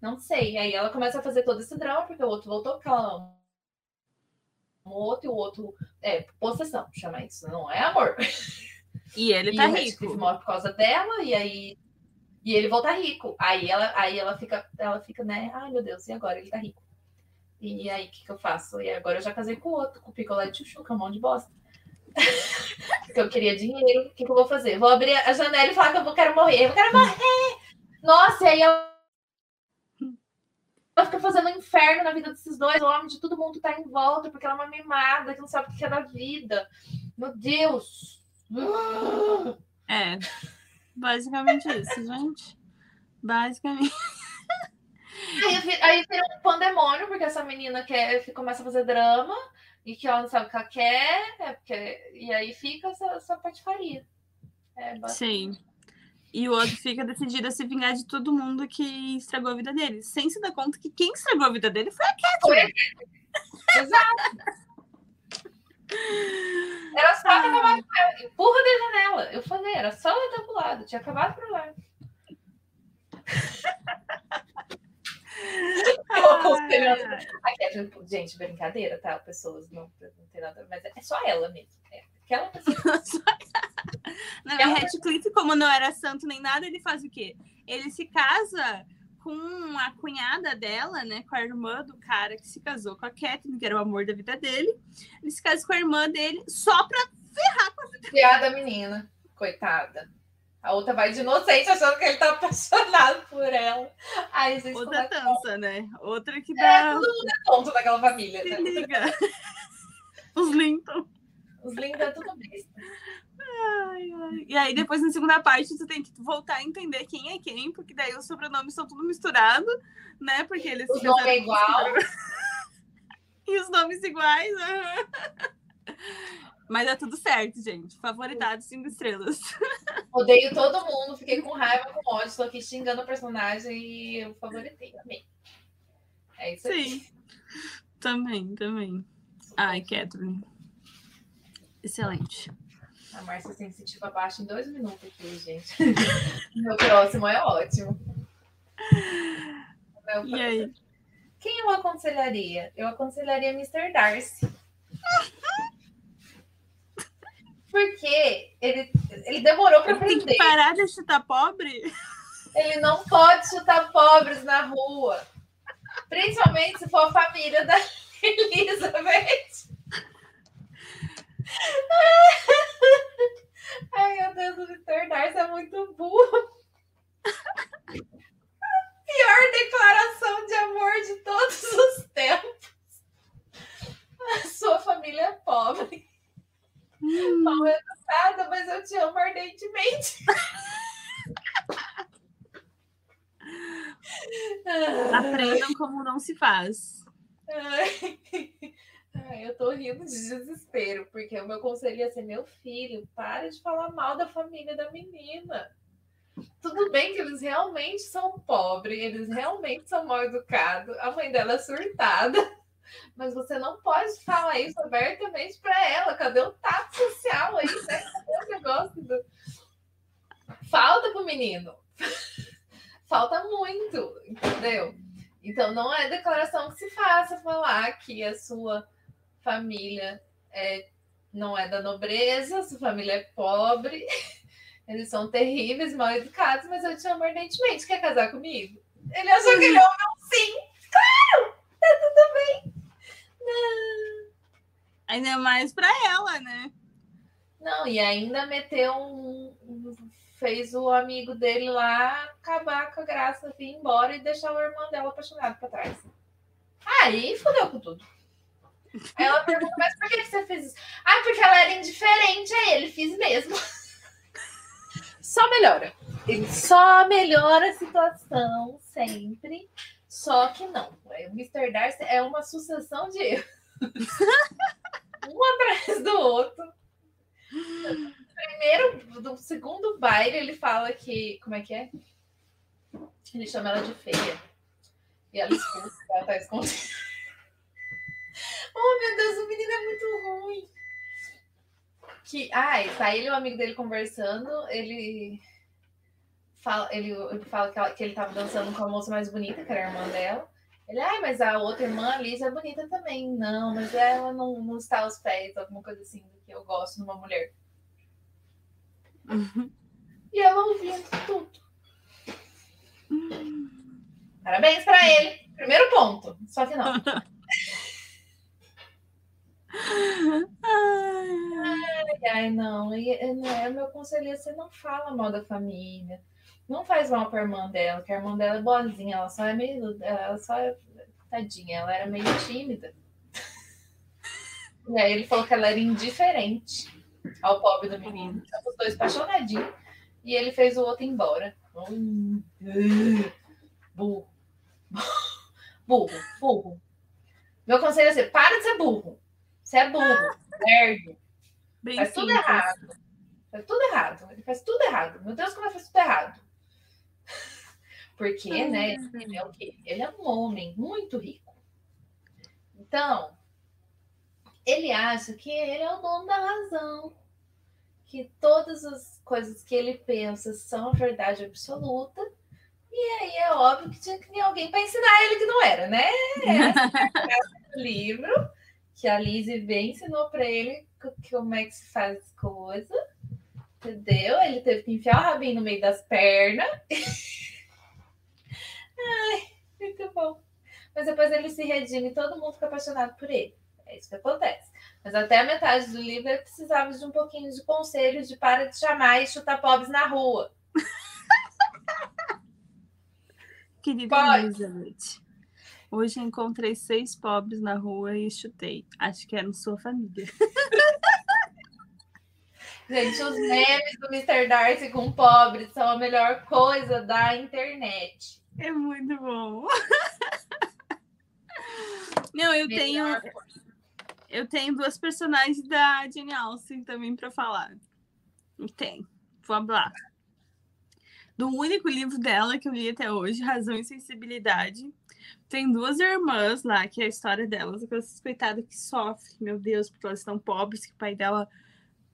Não sei. Aí ela começa a fazer todo esse drama, porque o outro voltou, porque ela ama o outro e o outro. É, possessão, chama isso, não é amor. E ele tá e o rico. Morre por causa dela, e aí. E ele volta rico. Aí ela, aí ela fica, ela fica, né? Ai, meu Deus, e agora? Ele tá rico. E aí, o que, que eu faço? E agora eu já casei com o outro, com o picolé de chuchu, que é um monte de bosta. *laughs* Porque eu queria dinheiro. O que, que eu vou fazer? Vou abrir a janela e falar que eu quero morrer. Eu quero morrer! Nossa, e aí ela ela fica fazendo um inferno na vida desses dois homens, de todo mundo tá em volta, porque ela é uma mimada, que não sabe o que é da vida. Meu Deus! É. Basicamente isso, gente. Basicamente. Aí, vira um pandemônio, porque essa menina quer, começa a fazer drama e que ela não sabe o que ela quer, é porque, e aí fica essa, essa patifaria. É. Sim. E o outro fica decidido a se vingar de todo mundo que estragou a vida dele. Sem se dar conta que quem estragou a vida dele foi a Catherine. Exato. Era só ter acabado com ela. Empurra da janela. Eu falei, era só ela ter pulado. Tinha acabado por lá. *laughs* Eu aconselhando. Ai, gente, brincadeira, tá? Pessoas não, não tem nada. Mas é só ela mesmo. É aquela *laughs* pessoa. Não, e Radcliffe, como não era santo nem nada, ele faz o quê? Ele se casa com a cunhada dela, né? Com a irmã do cara que se casou com a Catherine, que era o amor da vida dele. Ele se casa com a irmã dele só pra Piada menina. Coitada. A outra vai de inocente achando que ele tá *laughs* apaixonado por ela. Aí vocês outra começam dança, né? Outra que É, dá. todo mundo é tonto daquela família. Se Né? liga. *laughs* Os Linton. Os lindos é tudo besta. Ai, ai. E aí, depois, na segunda parte, tu tem que voltar a entender quem é quem, porque daí os sobrenomes estão tudo misturado, né? Porque eles O se nome casaram é igual. *laughs* E os nomes iguais. aham. Mas é tudo certo, gente. Favoritado, cinco estrelas. Odeio todo mundo, fiquei com raiva, com ódio, tô aqui xingando o personagem e eu favoritei. Amei. É isso aí. Sim. Também, também. Ai, Catherine. Excelente. A Márcia sensitiva baixa em dois minutos aqui, gente. *laughs* Meu próximo é ótimo. Meu E aí? Quem eu aconselharia? Eu aconselharia Mr. Darcy. *laughs* Porque ele, ele demorou para Eu tenho que aprender. parar de chutar pobre? Ele não pode chutar pobres na rua. Principalmente se for a família da *laughs* Elizabeth. Ai, meu Deus, o Mr. Darcy é muito burro. Pior declaração de amor de todos os tempos. A sua família é pobre. Hum, Mal educada, mas eu te amo ardentemente. aprendam como não se faz. Ai, Ai, eu tô rindo de desespero, porque o meu conselho ia ser: meu filho, para de falar mal da família da menina. Tudo bem que eles realmente são pobres, eles realmente são mal educados, a mãe dela é surtada, *laughs* mas você não pode falar isso abertamente para ela. Cadê o tato social aí, né? Cadê o negócio do. Falta pro menino. *laughs* Falta muito, entendeu? Então, não é declaração que se faça falar que a sua família é, não é da nobreza, sua família é pobre, *laughs* eles são terríveis, mal educados, mas eu te amo ardentemente. Quer casar comigo? Ele achou que ele ouviu um sim. Claro! Tá tudo bem. Não. Ainda mais pra ela, né? Não, e ainda meteu um. um- Fez o amigo dele lá acabar com a graça, vir embora e deixar o irmão dela apaixonado pra trás. Aí fodeu com tudo. Ela pergunta, mas por que você fez isso? Ah, porque ela era indiferente a ele, fiz mesmo. *laughs* Só melhora. Ele só melhora a situação sempre. Só que não. O Mr. Darcy é uma sucessão de erros. *laughs* um atrás do outro. Primeiro, do segundo baile, ele fala que. Como é que é? Ele chama ela de feia. E ela escuta, ela tá escondida. Meu Deus, o menino é muito ruim. Que, ai, tá ele e o amigo dele conversando, ele fala, ele, ele fala que, ela, que ele tava dançando com a moça mais bonita, que era a irmã dela. Ele, ai, mas a outra irmã, a Liz, é bonita também. Não, mas ela não, não está aos pés, alguma coisa assim, do que eu gosto numa mulher. Uhum. E ela ouvindo tudo. Parabéns para ele. Primeiro ponto. Só que não. *laughs* ai, ai, não. E, não é, meu conselho é você não fala mal da família. Não faz mal pra irmã dela, que a irmã dela é boazinha, ela só é meio. Ela só é. Tadinha, ela era meio tímida. E aí ele falou que ela era indiferente ao pobre do menino. Os dois apaixonadinhos. E ele fez o outro embora. Burro. Burro, burro. Meu conselho é assim: para de ser burro. Você é burro, lerdo. Bem faz simples. tudo errado. Faz tudo errado. Ele faz tudo errado. Meu Deus, como ele faz tudo errado. *laughs* Porque, né, ele é o quê? Ele é um homem muito rico. Então, ele acha que ele é o dono da razão. Que todas as coisas que ele pensa são a verdade absoluta. E aí é óbvio que tinha que ter alguém para ensinar ele que não era, né? *laughs* Essa é livro que a Lizzie bem ensinou para ele como é que se faz as coisas. Entendeu? Ele teve que enfiar o rabinho no meio das pernas. *laughs* Ai, muito bom. Mas depois ele se redime e todo mundo fica apaixonado por ele. É isso que acontece. Mas até a metade do livro ele precisava de um pouquinho de conselhos de para de chamar e chutar pobres na rua. *laughs* Querida Pode. Elizabeth, hoje encontrei seis pobres na rua e chutei. Acho que era sua família. *laughs* Gente, os memes do Mr. Darcy com pobres são a melhor coisa da internet. É muito bom. *laughs* Não, eu tenho. Eu tenho duas personagens da Jane Austen também para falar. Tem. Vamos lá. Do único livro dela que eu li até hoje, Razão e Sensibilidade. Tem duas irmãs lá, que é a história delas, aquelas coitadas que sofrem, meu Deus, porque elas estão pobres, que o pai dela,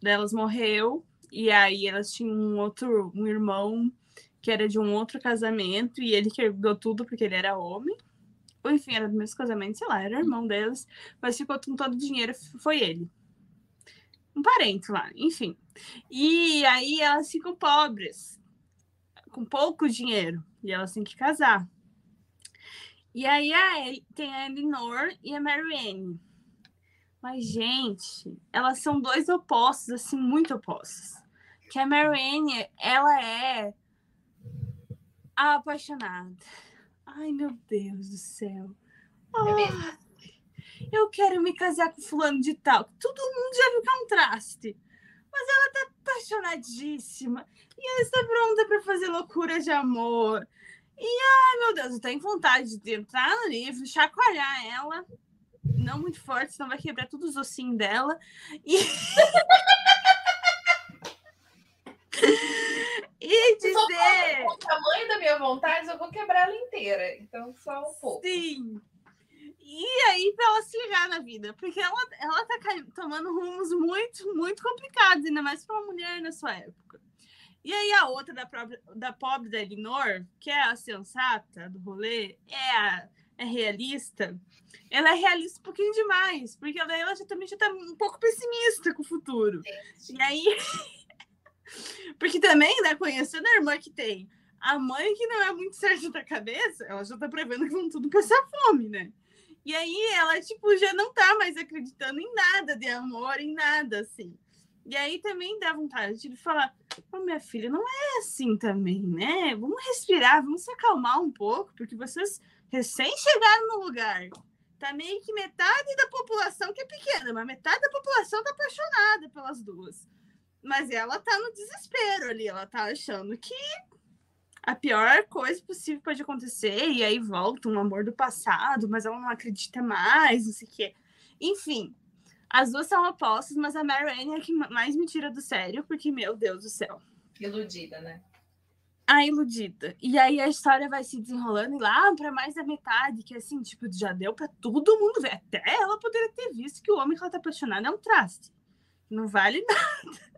delas morreu. E aí elas tinham um outro, um irmão que era de um outro casamento, e ele que herdou tudo porque ele era homem. Ou enfim, era do mesmo casamento, sei lá, era irmão deles, mas ficou com todo o dinheiro, foi ele. Um parente lá, enfim. E aí elas ficam pobres, com pouco dinheiro, e elas têm que casar. E aí a, tem a Eleanor e a Marianne. Mas, gente, elas são dois opostos, assim, muito opostos. Que a Marianne, ela é apaixonada. Ai, meu Deus do céu. Oh, eu quero me casar com fulano de tal. Todo mundo já viu contraste. Mas ela tá apaixonadíssima. E ela está pronta para fazer loucuras de amor. E, ai, meu Deus, eu tenho vontade de entrar no livro, chacoalhar ela. Não muito forte, senão vai quebrar todos os ossinhos dela. E... *laughs* e dizer. o tamanho da minha vontade, eu vou quebrar ela inteira. Então, só um pouco. Sim. E aí, para ela se ligar na vida, porque ela, ela tá tomando rumos muito, muito complicados, ainda mais para uma mulher na sua época. E aí, a outra da, própria, da pobre da Elinor, que é a sensata do rolê, é, a, é realista. Ela é realista um pouquinho demais, porque ela, ela já, também já tá um pouco pessimista com o futuro. E aí. *laughs* Porque também, né, conhecendo a irmã que tem a mãe que não é muito certa da cabeça, ela já tá prevendo que vão tudo passar fome, né? E aí ela, tipo, já não tá mais acreditando em nada de amor, em nada, assim. E aí também dá vontade de falar, oh, minha filha, não é assim também, né? Vamos respirar, vamos se acalmar um pouco, porque vocês recém chegaram no lugar. Tá meio que metade da população, que é pequena, mas metade da população tá apaixonada pelas duas. Mas ela tá no desespero ali, ela tá achando que a pior coisa possível pode acontecer, e aí volta um amor do passado, mas ela não acredita mais, não sei o quê. Enfim, as duas são opostas, mas a Mary é a que mais me tira do sério, porque, meu Deus do céu. Iludida, né? A iludida. E aí a história vai se desenrolando e lá para mais da metade, que assim, tipo, já deu para todo mundo ver. Até ela poderia ter visto que o homem que ela tá apaixonada é um traste. Não vale *laughs* nada.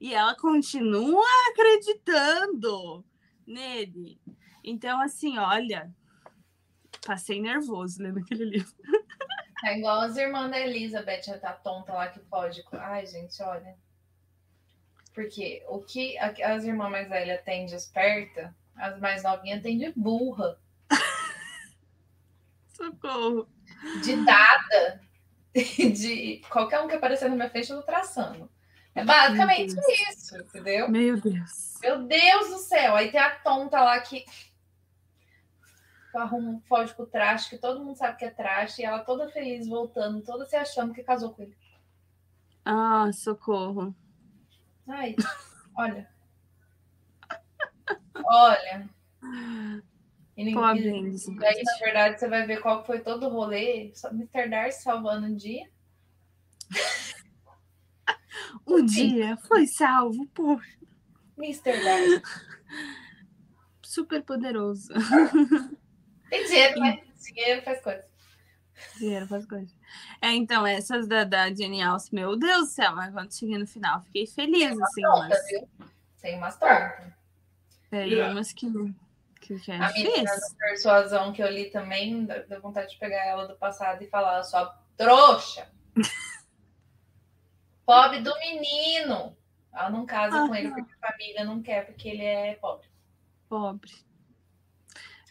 E ela continua acreditando nele. Então, assim, olha, passei nervoso lendo aquele livro. *laughs* É igual as irmãs da Elizabeth, a tá tonta lá que pode. Ai, gente, olha. Porque o que as irmãs mais velhas têm de esperta, as mais novinhas têm de burra. *laughs* Socorro. De dada. *laughs* De qualquer um que aparecer na minha frente, eu tô traçando. É basicamente isso, entendeu? Meu Deus. Meu Deus do céu. Aí tem a tonta lá que arruma um foge com o traste, que todo mundo sabe que é traste, e ela toda feliz voltando, toda se achando que casou com ele. Ah, socorro. Ai, olha. olha. E ninguém, na verdade, você vai ver qual foi todo o rolê. Mr. Darcy salvando um dia. *laughs* Um dia foi salvo por Mr. Darcy. *laughs* Super poderoso. *laughs* Tem dinheiro, né? Dinheiro faz coisa. Dinheiro faz coisa. É, então, essas da, da Jenny Alce, meu Deus do céu, mas quando cheguei no final, fiquei feliz, Tem assim. Tonta, mas... viu? Tem umas tontas. Tem umas que, que, que é A menina da persuasão que eu li também, deu vontade de pegar ela do passado e falar, sua trouxa. *laughs* Pobre do menino. Ela não casa ah, com ele porque a família não quer, porque ele é pobre. Pobre.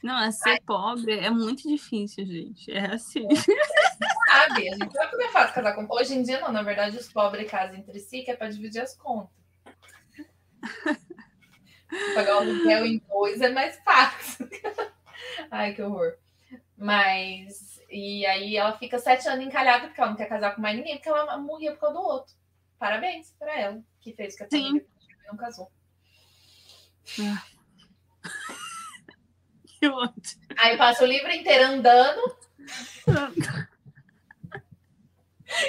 Não, é ser Ai. pobre é muito difícil, gente. É assim. Sabe, a gente vai poder fácil casar com. Hoje em dia, não, na verdade, os pobres casam entre si, que é para dividir as contas. *laughs* Pagar o aluguel em dois é mais fácil. *laughs* Ai, que horror. Mas. E aí ela fica sete anos encalhada porque ela não quer casar com mais ninguém, porque ela morria por causa do outro. Parabéns para ela, que fez que a família não casou. Ah. Aí passa o livro inteiro andando.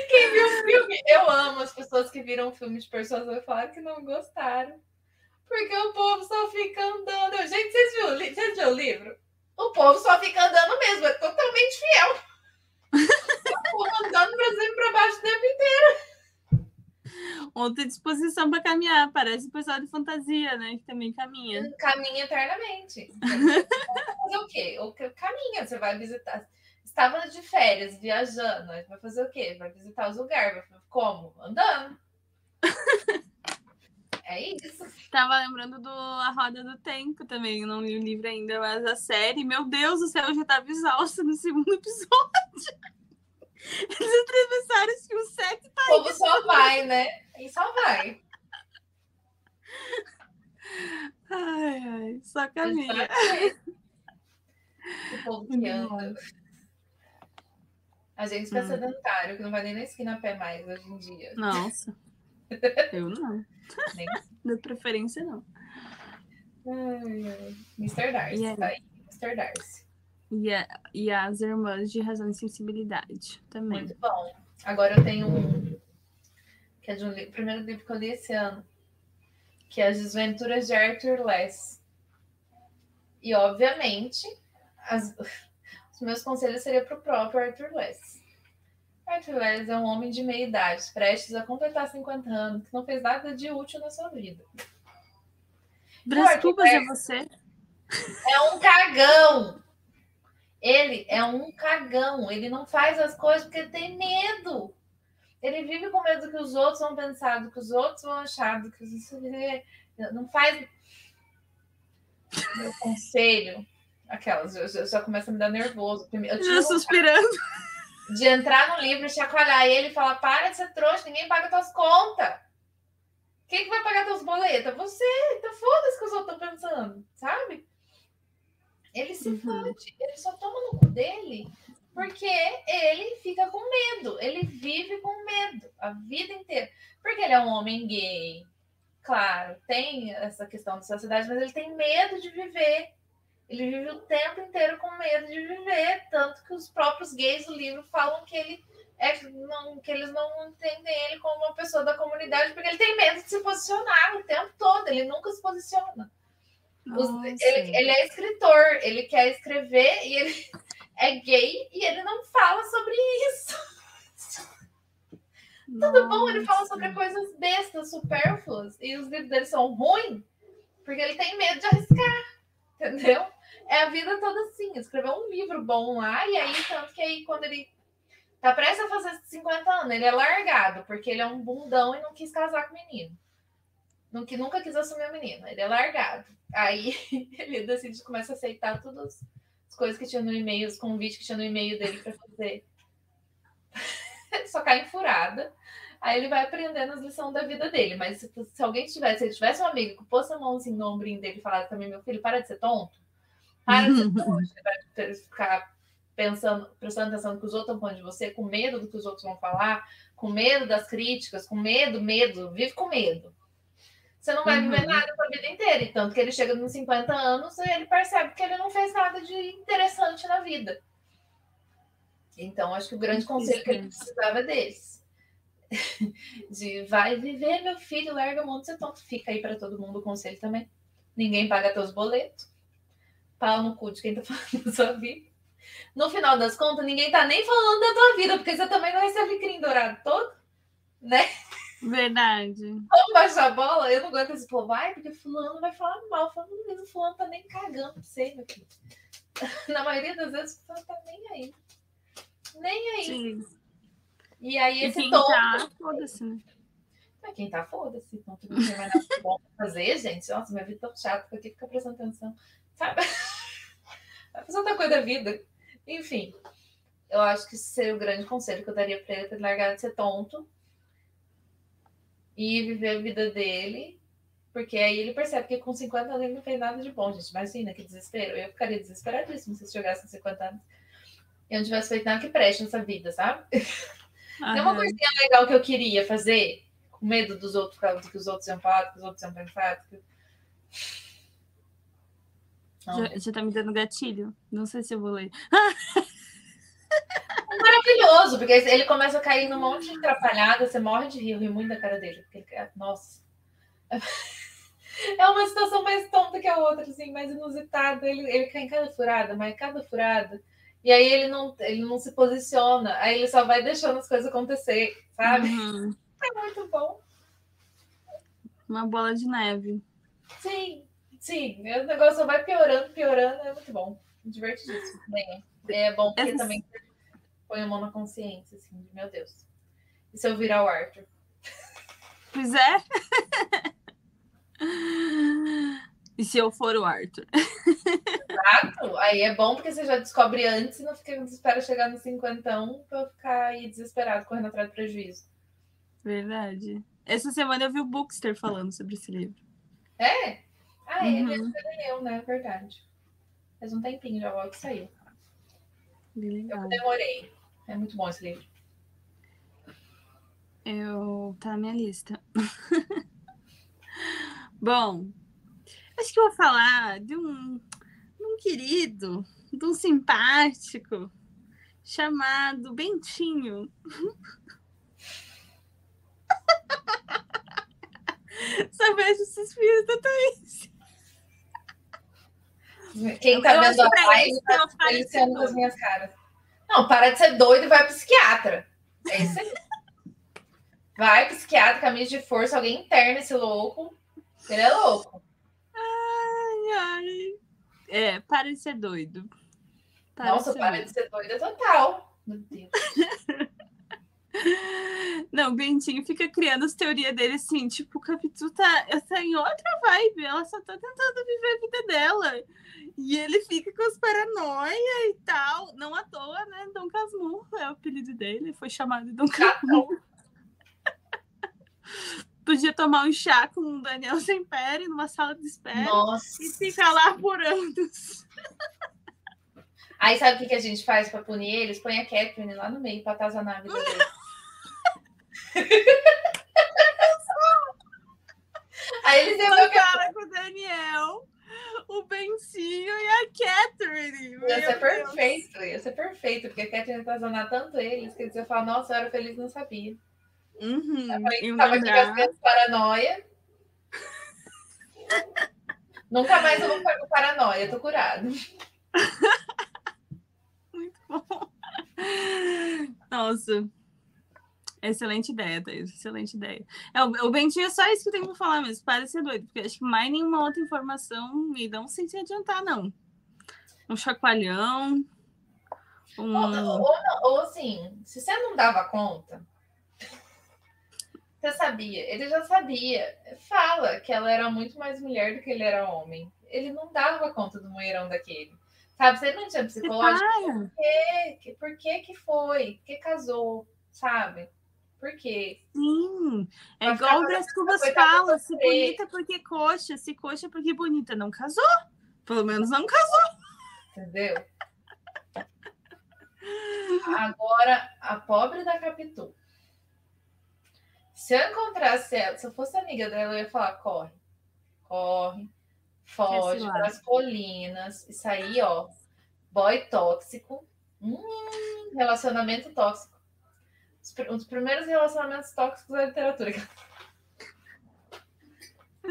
Quem viu o filme? Eu amo as pessoas que viram filme de persuasão e falaram que não gostaram. Porque o povo só fica andando. Gente, vocês viram, vocês viram o livro? O povo só fica andando mesmo, é totalmente fiel. *laughs* o povo andando pra cima e pra baixo o tempo inteiro. Outra disposição para caminhar, parece o pessoal de fantasia, né? Que também caminha. Caminha eternamente. *laughs* fazer o quê? O que caminha, você vai visitar. Estava de férias, viajando, vai fazer o quê? Vai visitar os lugares. Como? Andando. É isso. Tava lembrando do A Roda do Tempo também. não li o livro ainda, mas a série, meu Deus do céu, eu já tava exausta no segundo *laughs* episódio. Eles atravessaram assim, os sete países. O povo só vai, né? E só vai. Ai, ai, só caminha. O povo que anda. A gente fica hum. sedentário, que não vai nem na esquina a pé mais hoje em dia. Nossa. Eu não. Nem. De preferência, não. Ai, ai. Mr. Darcy, yeah. tá aí. Mr. Darcy. E, a, e as Irmãs de Razão e Sensibilidade também. Muito bom. Agora eu tenho um, que é de um livro, primeiro livro que eu li esse ano, que é As Desventuras de Arthur Less. E, obviamente, as, *laughs* os meus conselhos seriam para o próprio Arthur Less. Arthur Less é um homem de meia idade, prestes a completar 50 anos, que não fez nada de útil na sua vida. Brás Cubas é você? É um cagão. Ele é um cagão, ele não faz as coisas porque tem medo. Ele vive com medo do que os outros vão pensar, do que os outros vão achar, do que os... não faz. Meu conselho, aquelas, eu, já começa a me dar nervoso. Eu já suspirando. *laughs* De entrar no livro, chacoalhar ele e falar: para de ser trouxa, ninguém paga tuas contas. Quem que vai pagar teus boletos? Você. Então foda-se que os outros estão pensando, sabe? Ele se uhum. fode, ele só toma no cu dele porque ele fica com medo, ele vive com medo a vida inteira. Porque ele é um homem gay, claro, tem essa questão da sociedade, mas ele tem medo de viver. Ele vive o tempo inteiro com medo de viver, tanto que os próprios gays do livro falam que ele é não, que eles não entendem ele como uma pessoa da comunidade, porque ele tem medo de se posicionar o tempo todo, ele nunca se posiciona. Os, ele, ele é escritor, ele quer escrever e ele *laughs* é gay e ele não fala sobre isso. Nossa. *laughs* Tudo bom, ele fala sobre coisas bestas, supérfluas, e os livros dele são ruins, porque ele tem medo de arriscar, entendeu? É a vida toda assim. Escreveu um livro bom lá, e aí, tanto que aí, quando ele tá prestes a fazer 50 anos, ele é largado, porque ele é um bundão e não quis casar com o menino. Que nunca quis assumir o menino, ele é largado. Aí *laughs* ele decide começa a aceitar todas as coisas que tinha no e-mail, os convites que tinha no e-mail dele para fazer. *laughs* Só cai em furada. Aí ele vai aprendendo as lições da vida dele. Mas se, se alguém tivesse, se ele tivesse um amigo que pôs a mão assim no ombrinho dele e falasse também, meu filho, para de ser tonto. Para de ser tonto. vai ficar pensando, prestando atenção no que os outros estão falando de você, com medo do que os outros vão falar, com medo das críticas, com medo, medo, vive com medo. Você não vai uhum. viver nada a vida inteira. E tanto que ele chega nos 50 anos e ele percebe que ele não fez nada de interessante na vida. Então, acho que o grande conselho que ele precisava é desse. *laughs* De vai viver, meu filho, larga a mão de ser tonto. Fica aí para todo mundo o conselho também. Ninguém paga teus boletos. Pau no cu de quem tá *laughs* falando da sua vida. No final das contas, ninguém tá nem falando da tua vida, porque você também não recebe crime dourado todo, né? *laughs* Verdade. Vamos baixar a bola? Eu não aguento esse povo, vai, porque fulano vai falar mal. Falando mesmo, fulano tá nem cagando pra você, meu filho. *laughs* Na maioria das vezes, fulano tá nem aí. Nem aí. Sim. E aí esse e tom. Tá, foda-se, né? Mas quem tá, foda-se. Mais nada bom pra fazer, gente. Nossa, minha vida é tão chata, tenho que ficar prestando atenção. Sabe? *laughs* Vai fazer outra coisa da vida. Enfim, eu acho que esse seria o grande conselho que eu daria pra ele, ter largado de ser tonto e viver a vida dele, porque aí ele percebe que com 50 anos ele não fez nada de bom, gente. Imagina que desespero. Eu ficaria desesperadíssimo se eu chegasse com 50 anos e eu não tivesse feito nada que preste nessa vida, sabe? Uhum. É uma coisinha legal que eu queria fazer, com medo dos outros, do que os outros iam falar, do que os outros iam pensar. Que... Já, já tá me dando gatilho. Não sei se eu vou ler. *laughs* Maravilhoso, porque ele começa a cair num monte de atrapalhada, você morre de rir, eu ri muito da cara dele. Porque ele, nossa. É uma situação mais tonta que a outra, assim, mais inusitada. Ele, ele cai em cada furada, mas cada furada. E aí ele não, ele não se posiciona, aí ele só vai deixando as coisas acontecer, sabe? Uhum. *laughs* É muito bom. Uma bola de neve. Sim, sim. O negócio vai piorando, piorando, é muito bom. Divertidíssimo. Bem, é bom porque Essa... também põe a mão na consciência, assim, de meu Deus. E se eu virar o Arthur? Pois é. *laughs* e se eu for o Arthur? Exato. Aí é bom porque você já descobre antes e não fica espera chegar no cinquentão para ficar aí desesperado correndo atrás do prejuízo. Verdade. Essa semana eu vi o Bookster falando sobre esse livro. É? Ah, é, uhum. ele eu, né? Verdade. Faz um tempinho já logo que saiu. Eu demorei. É muito bom esse livro. Eu tá na minha lista. *laughs* bom, acho que eu vou falar de um, de um querido, de um simpático chamado Bentinho. *laughs* Só vejo filhos da Thaís. Quem tá eu vendo a live tá com as minhas caras. Não, para de ser doido e vai psiquiatra. É isso aí. Vai, psiquiatra, camisa de força, alguém interna esse louco. Ele é louco. Ai, ai. É, para de ser doido. Para Nossa, de para doido. de ser doida total. Meu Deus. *laughs* Não, o Bentinho fica criando as teorias dele assim, tipo, o Capitu tá, tá em outra vibe, ela só tá tentando viver a vida dela. E ele fica com as paranoia e tal. Não à toa, né? Dom Casmurro é o apelido dele, foi chamado de Dom Casmurro. *laughs* Podia tomar um chá com o Daniel Sempere numa sala de espera Nossa. e ficar lá por anos. Aí sabe o que, a gente faz para punir eles? Põe a Catherine lá no meio para atazanar a vida dele. *laughs* Aí eles iam fala com o Daniel, o Bencinho e a Catherine. Ia ser perfeito, ia ser perfeito, porque a Catherine ia atazanar tanto eles que eles iam falar, nossa, eu era feliz não sabia. Uhum. Iam tava aqui com as lembrar. minhas paranoia. Nunca mais eu vou ficar com paranoia, tô curado. *laughs* Nossa. Excelente ideia, Thaís. Excelente ideia. É, o, o Bentinho é só isso que tem pra falar mesmo. Para de ser doido, porque acho que mais nenhuma outra informação me dão sem se adiantar, não. Um chacoalhão. Um... Ou, ou, ou assim, se você não dava conta, você sabia, ele já sabia. Fala que ela era muito mais mulher do que ele era homem. Ele não dava conta do moeirão daquele. Sabe, você não tinha psicológico. Por quê? Que- Por que que foi? Por que casou? Sabe? Por quê? Sim. É igual o ficar Brás Cubas coitada da fala: se bonita porque coxa, se coxa porque bonita. Não casou. Pelo menos não casou. Entendeu? Agora, a pobre da Capitu. Se eu encontrasse ela, se eu fosse amiga dela, eu ia falar: corre, corre, foge para as colinas. Isso aí, ó, boy tóxico. Hum, relacionamento tóxico. Os pr- Um dos primeiros relacionamentos tóxicos da literatura. *laughs*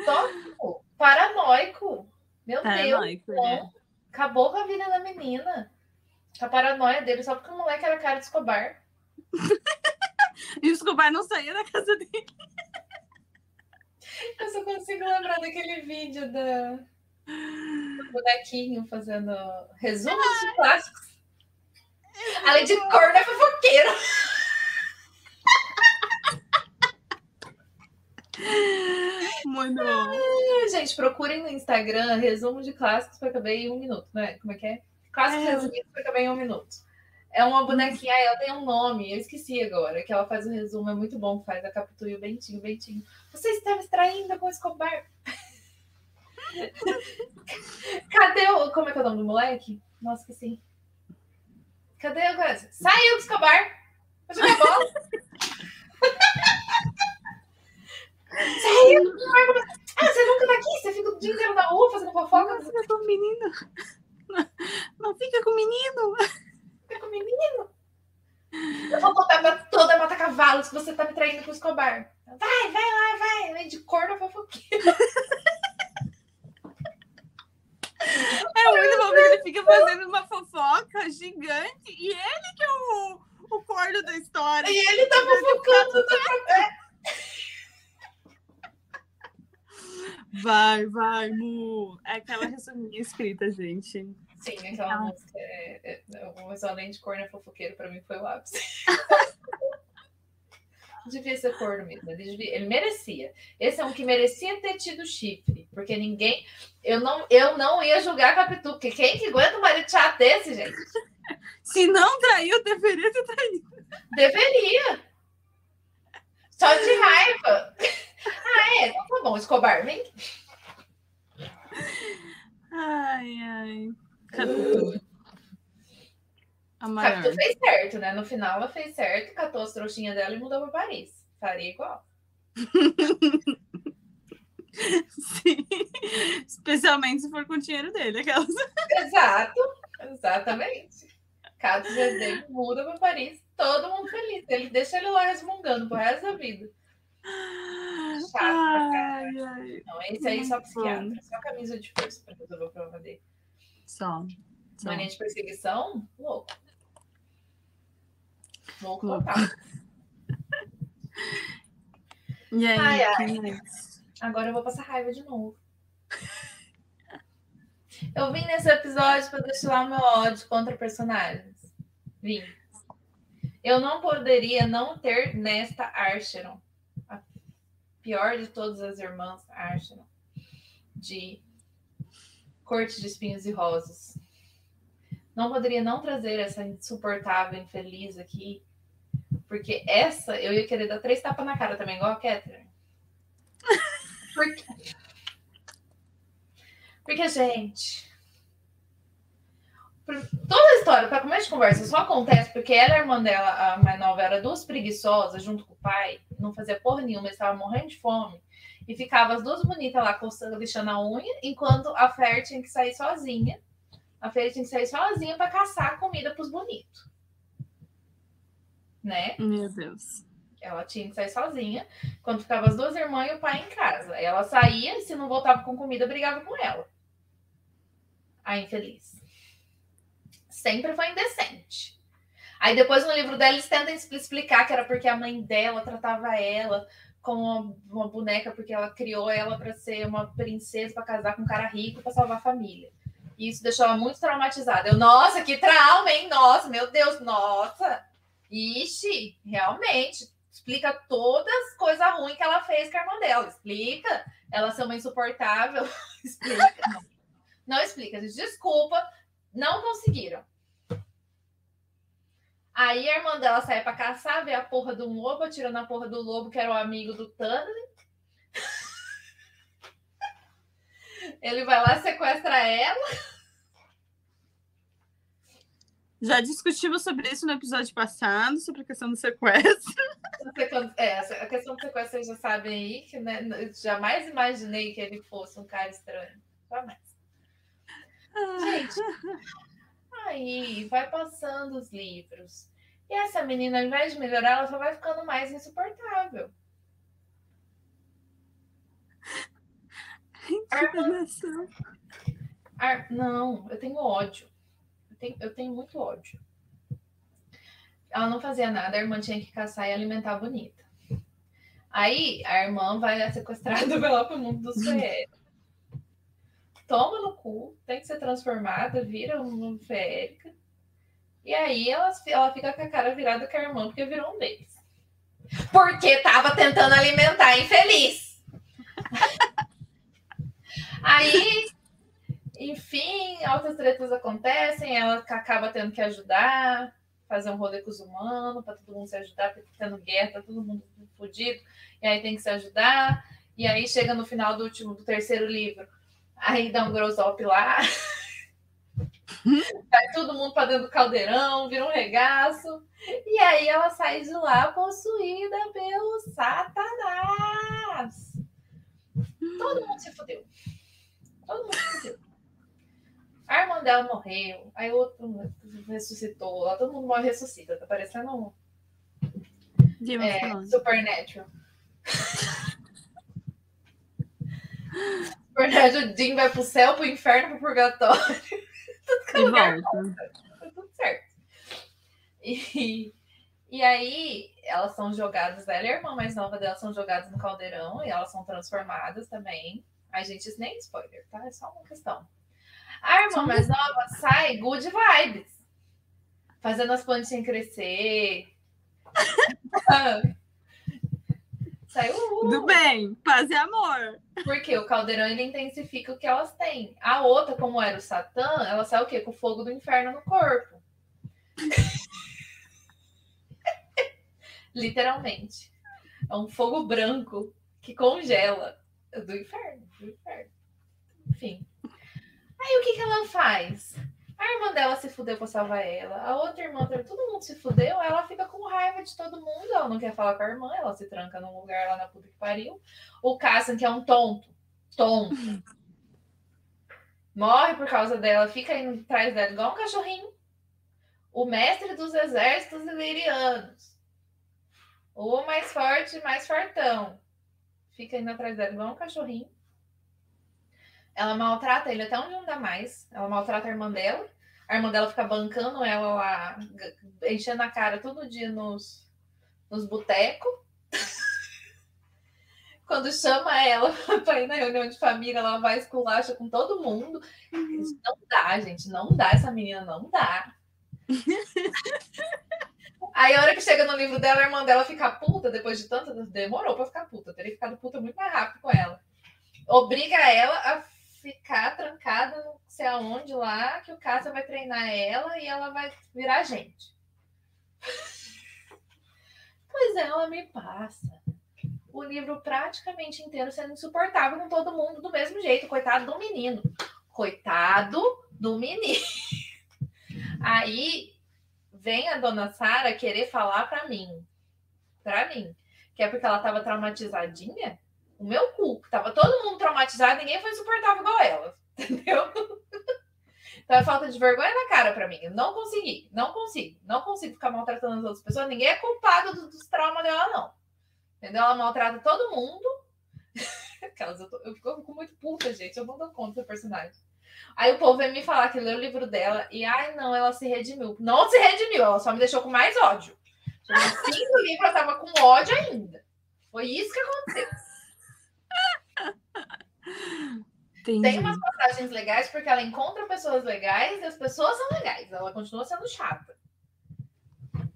Tóxico, paranoico. Meu Deus. Paranoico, né? Não. Acabou com a vida da menina. A paranoia dele só porque o moleque era cara de Escobar. *laughs* E o Escobar não saía da casa dele. *laughs* Eu só consigo lembrar daquele vídeo da do bonequinho fazendo resumos de clássicos. Além de corno é fofoqueiro. *laughs* Muito. Ai, Gente, procurem no Instagram resumo de clássicos para caber em um minuto, né? Como é que é? Clássicos É. resumidos para caber em um minuto. É uma bonequinha, ai, ela tem um nome, eu esqueci agora, que ela faz o resumo, é muito bom, faz a Capitu e o Bentinho, Bentinho. Você estava extraindo com o Escobar. *laughs* Cadê o. Como é que é o nome do moleque? Nossa, esqueci. Cadê o. Saiu do Escobar! Vai jogar bola! *laughs* Escobar! Ah, você nunca tá aqui? Você fica o dia inteiro na rua fazendo fofoca? *laughs* Não fica com o menino. Não, não fica com o menino. Fica com o menino. Eu vou botar pra toda mata cavalos que você tá me traindo com o Escobar. Vai, vai lá, vai. Além de corno fofoqueiro. É muito bom porque ele fica fazendo uma fofoca gigante e ele que é o, o corno da história. E ele tá fofocando. Vai, vai, Mu. É aquela resuminha escrita, gente. Sim, aquela Ah. música. É, é, o Mas além de corno é fofoqueiro, pra mim foi o ápice. *laughs* devia ser corno mesmo. Ele, devia- ele merecia. Esse é um que merecia ter tido chifre. Porque ninguém. Eu não, eu não ia julgar Capitu. Porque quem que aguenta um marido chato desse, gente? *laughs* Se não traiu, deveria ter traído. Deveria. Só de raiva. Ah, é? Então tá bom, Escobar, vem. Ai, ai. Capitu. A maior. Capitu fez certo, né? No final ela fez certo, catou as trouxinhas dela e mudou para Paris. Faria igual. *laughs* Sim. Especialmente se for com o dinheiro dele. Aquelas... Exato, exatamente. Caso dele muda para Paris, todo mundo feliz. Ele deixa ele lá resmungando pro resto da vida. Chato pra Ai, ai. Não, esse aí só psiquiatra, só camisa de força para resolver o problema dele. Só. só. Mania de perseguição, louco. Louco Louco. E aí, Ai, ai. mais? Agora eu vou passar raiva de novo. Eu vim nesse episódio para destilar o meu ódio contra personagens. Vim. Eu não poderia não ter nesta Archeron, pior de todas as irmãs Archeron, de Corte de Espinhos e Rosas. Não poderia não trazer essa insuportável infeliz aqui, porque essa eu ia querer dar três tapas na cara também, igual a Catherine. *laughs* Porque, porque gente, toda a história, para começo de conversa, só acontece porque ela e a irmã dela, a mais nova, era duas preguiçosas junto com o pai, não fazia porra nenhuma, eles estavam morrendo de fome. E ficava as duas bonitas lá lixando a unha, enquanto a Fer tinha que sair sozinha. A Fer tinha que sair sozinha para caçar comida para os bonitos. Né? Meu Deus. Ela tinha que sair sozinha. Quando ficava as duas irmãs e o pai em casa. Ela saía, se não voltava com comida, brigava com ela. A infeliz. Sempre foi indecente. Aí depois no livro dela eles tentam explicar que era porque a mãe dela tratava ela como uma, boneca, porque ela criou ela para ser uma princesa, para casar com um cara rico, para salvar a família. E isso deixou ela muito traumatizada. Eu, nossa, que trauma, hein? Nossa, meu Deus, nossa. Ixi, realmente, explica todas as coisas ruins que ela fez com a irmã dela. Explica. Ela ser uma insuportável. *laughs* explica. Não. não explica. Desculpa. Não conseguiram. Aí a irmã dela sai para caçar, vê a porra do lobo, atirando a porra do lobo, que era o amigo do Tanner. *laughs* Ele vai lá, sequestra ela. Já discutimos sobre isso no episódio passado, sobre a questão do sequestro. É, a questão do sequestro vocês já sabem aí, que né, jamais imaginei que ele fosse um cara estranho. Jamais. Gente, aí vai passando os livros. E essa menina, ao invés de melhorar, ela só vai ficando mais insuportável. Arma... Ar... Não, eu tenho ódio tenho, eu tenho muito ódio. Ela não fazia nada, a irmã tinha que caçar e alimentar a bonita. Aí a irmã vai sequestrada vai lá para o mundo dos ferreiros. Toma no cu, tem que ser transformada, vira uma férica. E aí ela, ela fica com a cara virada com a irmã, porque virou um deles. Porque tava tentando alimentar infeliz. *laughs* aí enfim, altas tretas acontecem, ela acaba tendo que ajudar, fazer um rolê com os humanos, para todo mundo se ajudar, porque tá tendo guerra, tá todo mundo fodido, e aí tem que se ajudar. E aí chega no final do último, do terceiro livro, aí dá um grosop lá. Vai todo mundo para dentro do caldeirão, vira um regaço. E aí ela sai de lá possuída pelo Satanás. Todo mundo se fodeu. Todo mundo se fodeu. A irmã dela morreu, aí outro ressuscitou, lá todo mundo morre e ressuscita, tá parecendo um. É, Supernatural. *laughs* Supernatural, Jim vai pro céu, pro inferno, pro purgatório. *laughs* tudo é lugar tá tudo certo. E, e aí, elas são jogadas, ela e a irmã mais nova dela são jogadas no caldeirão e elas são transformadas também. Ai, gente, isso nem é spoiler, tá? É só uma questão. A irmã mais nova sai good vibes. Fazendo as plantinhas crescer. *laughs* Saiu. Tudo bem, paz e amor. Porque o caldeirão ele intensifica o que elas têm. A outra, como era o Satã, ela sai o quê? Com o fogo do inferno no corpo. *laughs* Literalmente. É um fogo branco que congela do inferno. Do inferno. Enfim. Aí o que, que ela faz? A irmã dela se fudeu pra salvar ela. A outra irmã, todo mundo se fudeu. Ela fica com raiva de todo mundo. Ela não quer falar com a irmã. Ela se tranca num lugar lá na puta que pariu. O Cassan, que é um tonto. Tonto. Morre por causa dela. Fica indo atrás dela igual um cachorrinho. O mestre dos exércitos ilirianos. O mais forte, mais fartão. Fica indo atrás dela igual um cachorrinho. Ela maltrata ele até onde não dá mais. Ela maltrata a irmã dela. A irmã dela fica bancando ela lá, enchendo a cara todo dia nos, nos botecos. *laughs* Quando chama ela *laughs* para ir na reunião de família, ela vai esculacha com todo mundo. Isso não dá, gente. Não dá. Essa menina não dá. *laughs* Aí, a hora que chega no livro dela, a irmã dela fica puta, depois de tanto. Demorou para ficar puta. Teria ficado puta muito mais rápido com ela. Obriga ela a ficar trancada não sei aonde lá, que o Cássio vai treinar ela e ela vai virar gente. *laughs* pois é, ela me passa o livro praticamente inteiro sendo insuportável com todo mundo do mesmo jeito. Coitado do menino. Coitado do menino. *laughs* Aí vem a dona Sara querer falar para mim, para mim, que é porque ela estava traumatizadinha O meu cu, tava todo mundo traumatizado, ninguém foi suportável igual ela. *laughs* Entendeu? Então é falta de vergonha na cara para mim. Eu não consegui, não consigo, não consigo ficar maltratando as outras pessoas. Ninguém é culpado dos, traumas dela, não. Entendeu? Ela maltrata todo mundo. *laughs* Aquelas, eu, tô, eu fico muito puta, gente. Eu não dou conta do personagem. Aí o povo vem me falar que leu o livro dela e, ai, não, ela se redimiu. Não se redimiu, ela só me deixou com mais ódio. No fim livro, eu tava com ódio ainda. Foi isso que aconteceu. Entendi. Tem umas passagens legais porque ela encontra pessoas legais e as pessoas são legais. Ela continua sendo chata.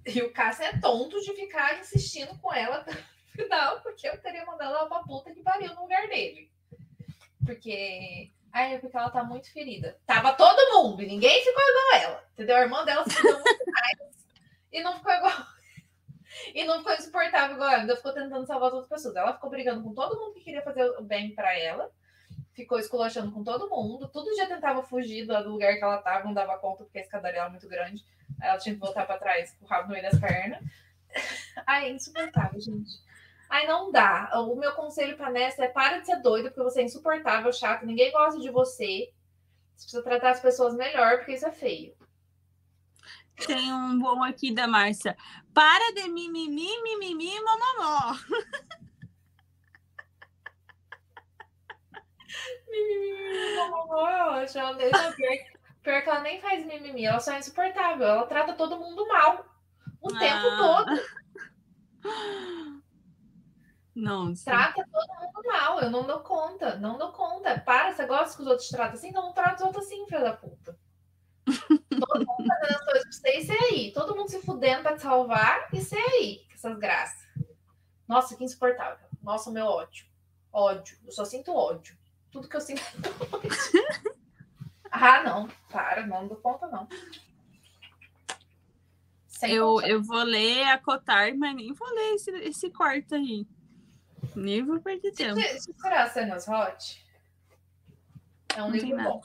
E o Cássio é tonto de ficar insistindo com ela até o *laughs* final, porque eu teria mandado ela pra puta que pariu no lugar dele. Porque. Ai, é porque ela tá muito ferida. Tava todo mundo, e ninguém ficou igual ela. Entendeu? A irmã dela se deu muito mais e não ficou igual. *laughs* E não ficou insuportável igual ela. Ainda ficou tentando salvar as outras pessoas. Ela ficou brigando com todo mundo que queria fazer o bem para ela ficou esculachando com todo mundo. Todo dia tentava fugir do lugar que ela estava, não dava conta porque a escadaria era muito grande. Aí ela tinha que voltar para trás com o rabo no meio das pernas. *laughs* Ai, é insuportável, gente. Ai, não dá. O meu conselho para Nessa é para de ser doida, porque você é insuportável, chato, ninguém gosta de você. Você precisa tratar as pessoas melhor, porque isso é feio. Tem um bom aqui da Márcia. Para de mimimi, mimimi, mamamó. Mimimi, pior, pior que ela nem faz mimimi, ela só é insuportável. Ela trata todo mundo mal. O ah. tempo todo. Não. Trata todo mundo mal. Eu não dou conta. Não dou conta. Para, você gosta que os outros tratam assim? Então não trata os outros assim, filha da puta. Todo mundo fazendo as coisas pra você e você aí. Todo mundo se fudendo pra te salvar e você aí. Com essas graças. Nossa, que insuportável. Nossa, meu ódio. Ódio. Eu só sinto ódio tudo que eu sinto. ah, não, para, não dou conta, não. eu, eu vou ler a Cotar, mas nem vou ler esse, esse quarto aí. Nem vou perder tempo. Se será Cenas Hot? É um não livro bom.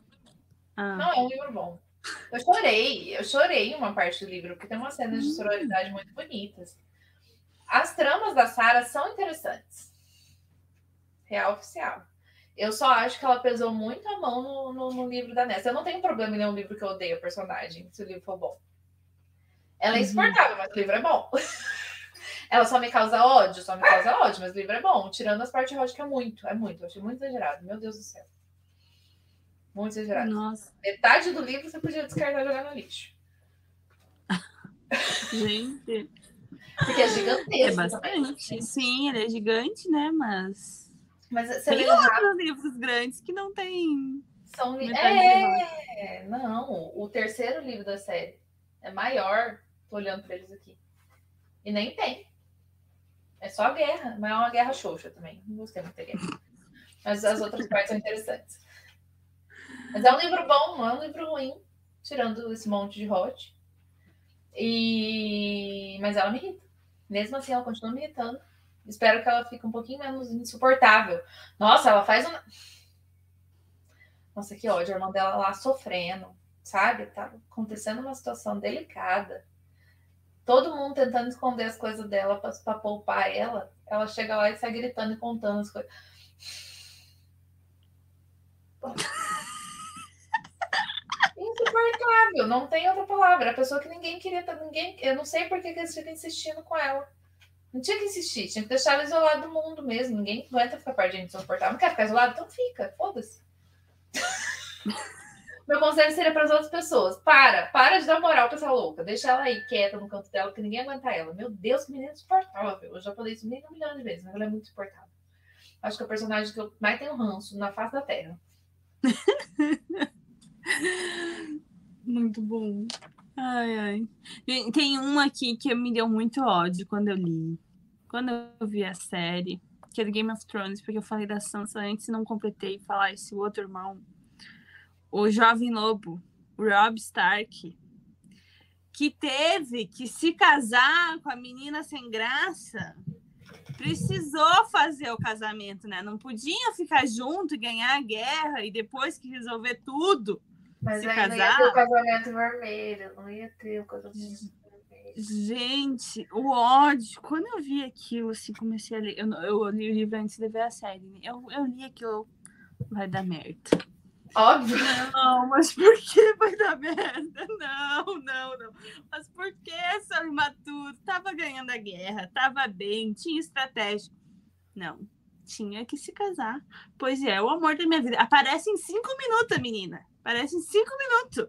Ah. Não, é um livro bom. Eu chorei, eu chorei uma parte do livro, porque tem umas cenas de hum. sororidade muito bonitas. As tramas da Sara são interessantes. Real oficial. Eu só acho que ela pesou muito a mão no, no, no livro da Nessa. Eu não tenho problema em ler um livro que eu odeio a personagem, se o livro for bom. Ela é uhum. insuportável, uhum. mas o livro é bom. *laughs* ela só me causa ódio, só me causa ódio, mas o livro é bom. Tirando as partes que é muito, é muito. Eu achei muito exagerado. Meu Deus do céu. Muito exagerado. Nossa. Metade do livro você podia descartar e jogar no lixo. *laughs* Gente. Porque é gigantesco. É bastante. Também. Sim, ele é gigante, né? Mas mas você tem outros livros grandes que não tem. São li... É, não. O terceiro livro da série é maior. Tô olhando para eles aqui. E nem tem. É só guerra, mas é uma guerra xoxa também. Não gostei muito da guerra. Mas as outras partes são interessantes. Mas é um livro bom, não é um livro ruim, tirando esse monte de hot. E... Mas ela me irrita. Mesmo assim, ela continua me irritando. Espero que ela fique um pouquinho menos insuportável. Nossa, ela faz uma. Nossa, que ódio. A irmã dela lá sofrendo, sabe? Tá acontecendo uma situação delicada. Todo mundo tentando esconder as coisas dela para poupar ela. Ela chega lá e sai gritando e contando as coisas. Insuportável, não tem outra palavra. A pessoa que ninguém queria, ninguém, eu não sei por que eles ficam insistindo com ela. Não tinha que insistir, tinha que deixar ela isolada do mundo mesmo. Ninguém aguenta ficar perto de gente insuportável. Não quer ficar isolado? Então fica, foda-se. *laughs* Meu conselho seria para as outras pessoas: para, para de dar moral para essa louca. Deixa ela aí quieta no canto dela, que ninguém aguenta ela. Meu Deus, que menina insuportável. Eu já falei isso meio um milhão de vezes, mas ela é muito insuportável. Acho que é o personagem que eu mais tenho ranço na face da Terra. *laughs* muito bom. Ai, ai. Tem um aqui que me deu muito ódio quando eu li quando eu vi a série, que é do Game of Thrones, porque eu falei da Sansa antes e não completei falar esse outro irmão, o jovem lobo, Rob Stark, que teve que se casar com a menina sem graça, precisou fazer o casamento, né? Não podiam ficar junto e ganhar a guerra e depois que resolver tudo. Mas se aí casar. não ia ter o casamento vermelho, não ia ter o casamento vermelho. Gente, o ódio. Quando eu vi aquilo, assim, comecei a ler. Eu, eu li o livro antes de ver a série. né? Eu, eu li aquilo. Vai dar merda. Óbvio. Não, mas por que vai dar merda? Não, não, não. Mas por que, seu imaturo? Tava ganhando a guerra, tava bem, tinha estratégia. Não, tinha que se casar. Pois é, o amor da minha vida. Aparece em cinco minutos, menina. Aparece em cinco minutos.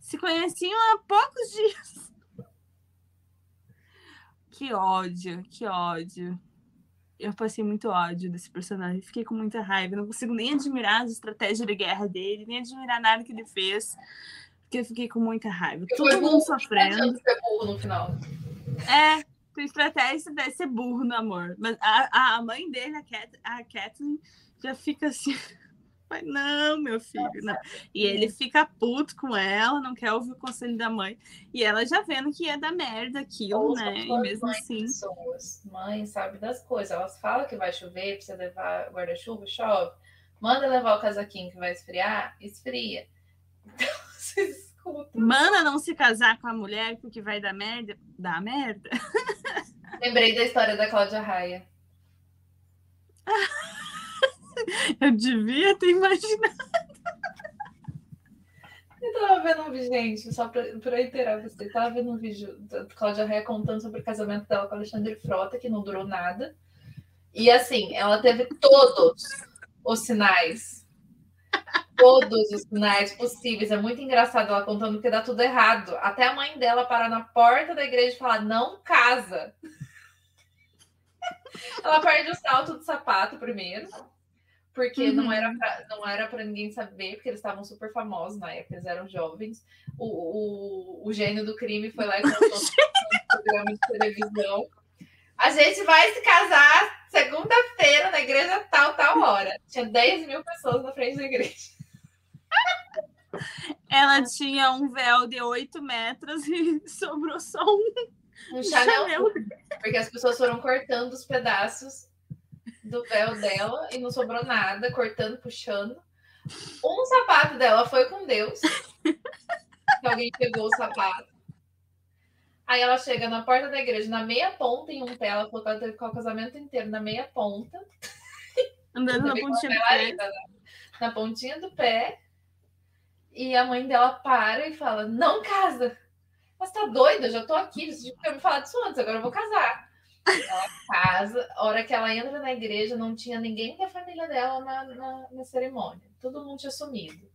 Se conheciam há poucos *laughs* dias. Que ódio, que ódio. Eu passei muito ódio desse personagem. Fiquei com muita raiva. Não consigo nem admirar as estratégias de guerra dele, nem admirar nada que ele fez. Porque eu fiquei com muita raiva. Porque Todo mundo burro, sofrendo. Ser burro no final. É, tua estratégia deve ser burro no amor. Mas a, a mãe dele, a, Cat, a Kathleen, já fica assim. Mas não, meu filho, não. E ele fica puto com ela, não quer ouvir o conselho da mãe. E ela já vendo que ia dar merda aquilo, Ouça né? E mesmo assim. Pessoas. Mãe sabe das coisas. Elas falam que vai chover, precisa levar guarda-chuva, chove. Manda levar o casaquinho que vai esfriar, esfria. *laughs* Então, vocês escutam. Manda não se casar com a mulher porque vai dar merda. Dá merda. *laughs* Lembrei da história da Cláudia Raia. *laughs* *laughs* Eu devia ter imaginado. Eu tava vendo um vídeo, gente, só pra, pra você. Eu tava vendo um vídeo da Cláudia Raia contando sobre o casamento dela com Alexandre Frota, que não durou nada. E assim, ela teve todos os sinais. Todos os sinais possíveis. É muito engraçado ela contando porque dá tudo errado. Até a mãe dela parar na porta da igreja e falar: não casa. *laughs* Ela perde o salto do sapato primeiro. Porque não Uhum. era pra, não era para ninguém saber, porque eles estavam super famosos na época, eles eram jovens. O, o, o gênio do crime foi lá e *laughs* contou no programa de televisão. A gente vai se casar segunda-feira na igreja tal, tal hora. Tinha 10 mil pessoas na frente da igreja. Ela tinha um véu de 8 metros e *laughs* sobrou só um Um Chanel, Chanel. porque as pessoas foram cortando os pedaços do véu dela e não sobrou nada, cortando, puxando. Um sapato dela foi com Deus. Que alguém pegou o sapato. Aí ela chega na porta da igreja, na meia ponta, em um pé. Ela falou que o casamento inteiro na meia ponta. andando na pontinha do pé. bailarina, né? Na pontinha do pé. E a mãe dela para e fala: Não casa. Mas tá doida? Eu já tô aqui. Você tinha me falado isso antes, agora eu vou casar. Ela casa. A hora que ela entra na igreja, não tinha ninguém da família dela na, na, na cerimônia. Todo mundo tinha sumido.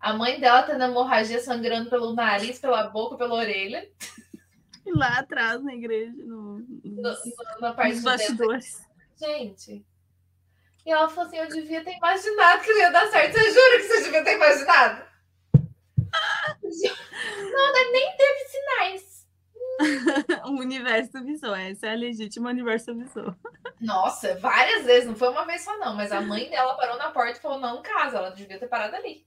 A mãe dela tendo hemorragia sangrando pelo nariz, pela boca, pela orelha. E lá atrás na igreja, no, No, no- na parte dentro bastidores. Gente. E ela falou assim: eu devia ter imaginado que não ia dar certo. Você jura que você devia ter imaginado? *laughs* Não, ela nem teve sinais. *laughs* o universo avisou. Essa é a legítima universo avisou. Nossa, várias vezes, não foi uma vez só, não. Mas a mãe dela parou na porta e falou: não casa, ela devia ter parado ali.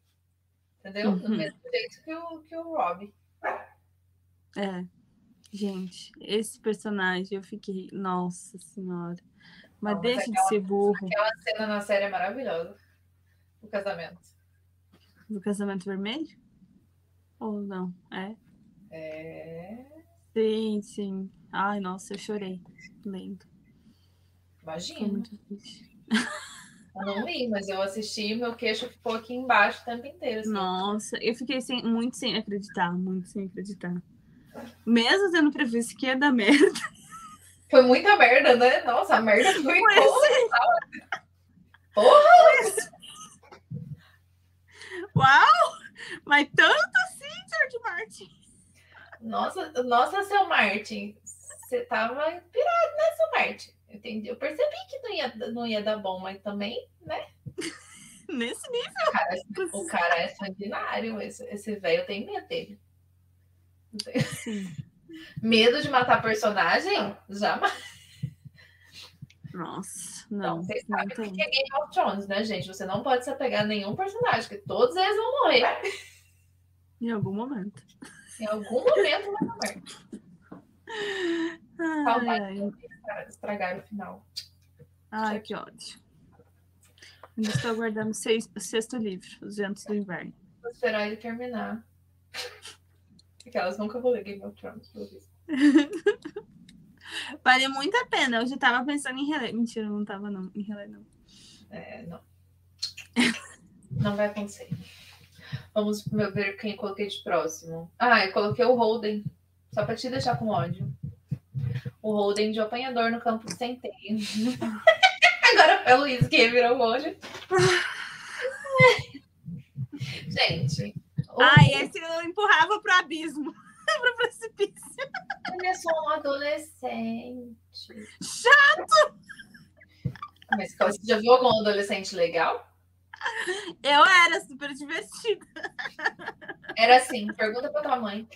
Entendeu? Do Uhum. mesmo jeito que o, que o Rob. É. Gente, esse personagem eu fiquei. Nossa senhora. Mas Não, mas deixa de ser burro Aquela cena na série é maravilhosa. O casamento. do casamento vermelho? Ou não? É? É. Sim, sim. Ai, nossa, eu chorei. Lendo. Imagina. muito triste. Eu não li, mas eu assisti meu queixo ficou aqui embaixo o tempo inteiro. assim. Nossa, eu fiquei sem, muito sem acreditar, muito sem acreditar. Mesmo tendo previsto que ia dar merda. Foi muita merda, né? Nossa, a merda foi Foi boa. assim. Uau! Mas tanto assim, George Martin. Nossa, nossa, seu Martin, você tava pirado, né, seu Martin? Eu, entendi. eu percebi que não ia, não ia dar bom, mas também, né? *laughs* Nesse nível. O cara, o cara é sanguinário, esse, esse velho tem medo dele. *laughs* Medo de matar personagem? Jamais. Nossa, Não, não. você Não sabe o que é Game of Thrones, né, gente? Você não pode se apegar a nenhum personagem, porque todos eles vão morrer. Em algum momento. Em algum momento vai. Ai, Saudade. ai, Cara, estragaram o final. ai, que ódio. Ainda estou aguardando o seis- o sexto livro, Os Ventos do Inverno. Vou esperar ele terminar. Porque elas nunca vou ler Game of Thrones, pelo visto. *laughs* Vale muito a pena. Eu já tava pensando em reler. Mentira, eu não tava não, em reler, não. É, não. não vai acontecer. Vamos ver quem eu coloquei de próximo. Ah, eu coloquei o Holden. Só para te deixar com ódio. O Holden de apanhador no campo de centeio. *laughs* Agora foi o Luiz que virou o olho. *laughs* Gente. O... Ai, esse eu empurrava pro abismo. *laughs* pro precipício. Ele é só um adolescente. Chato! Mas você já viu algum adolescente legal? Eu era super divertida. Era assim, pergunta pra tua mãe.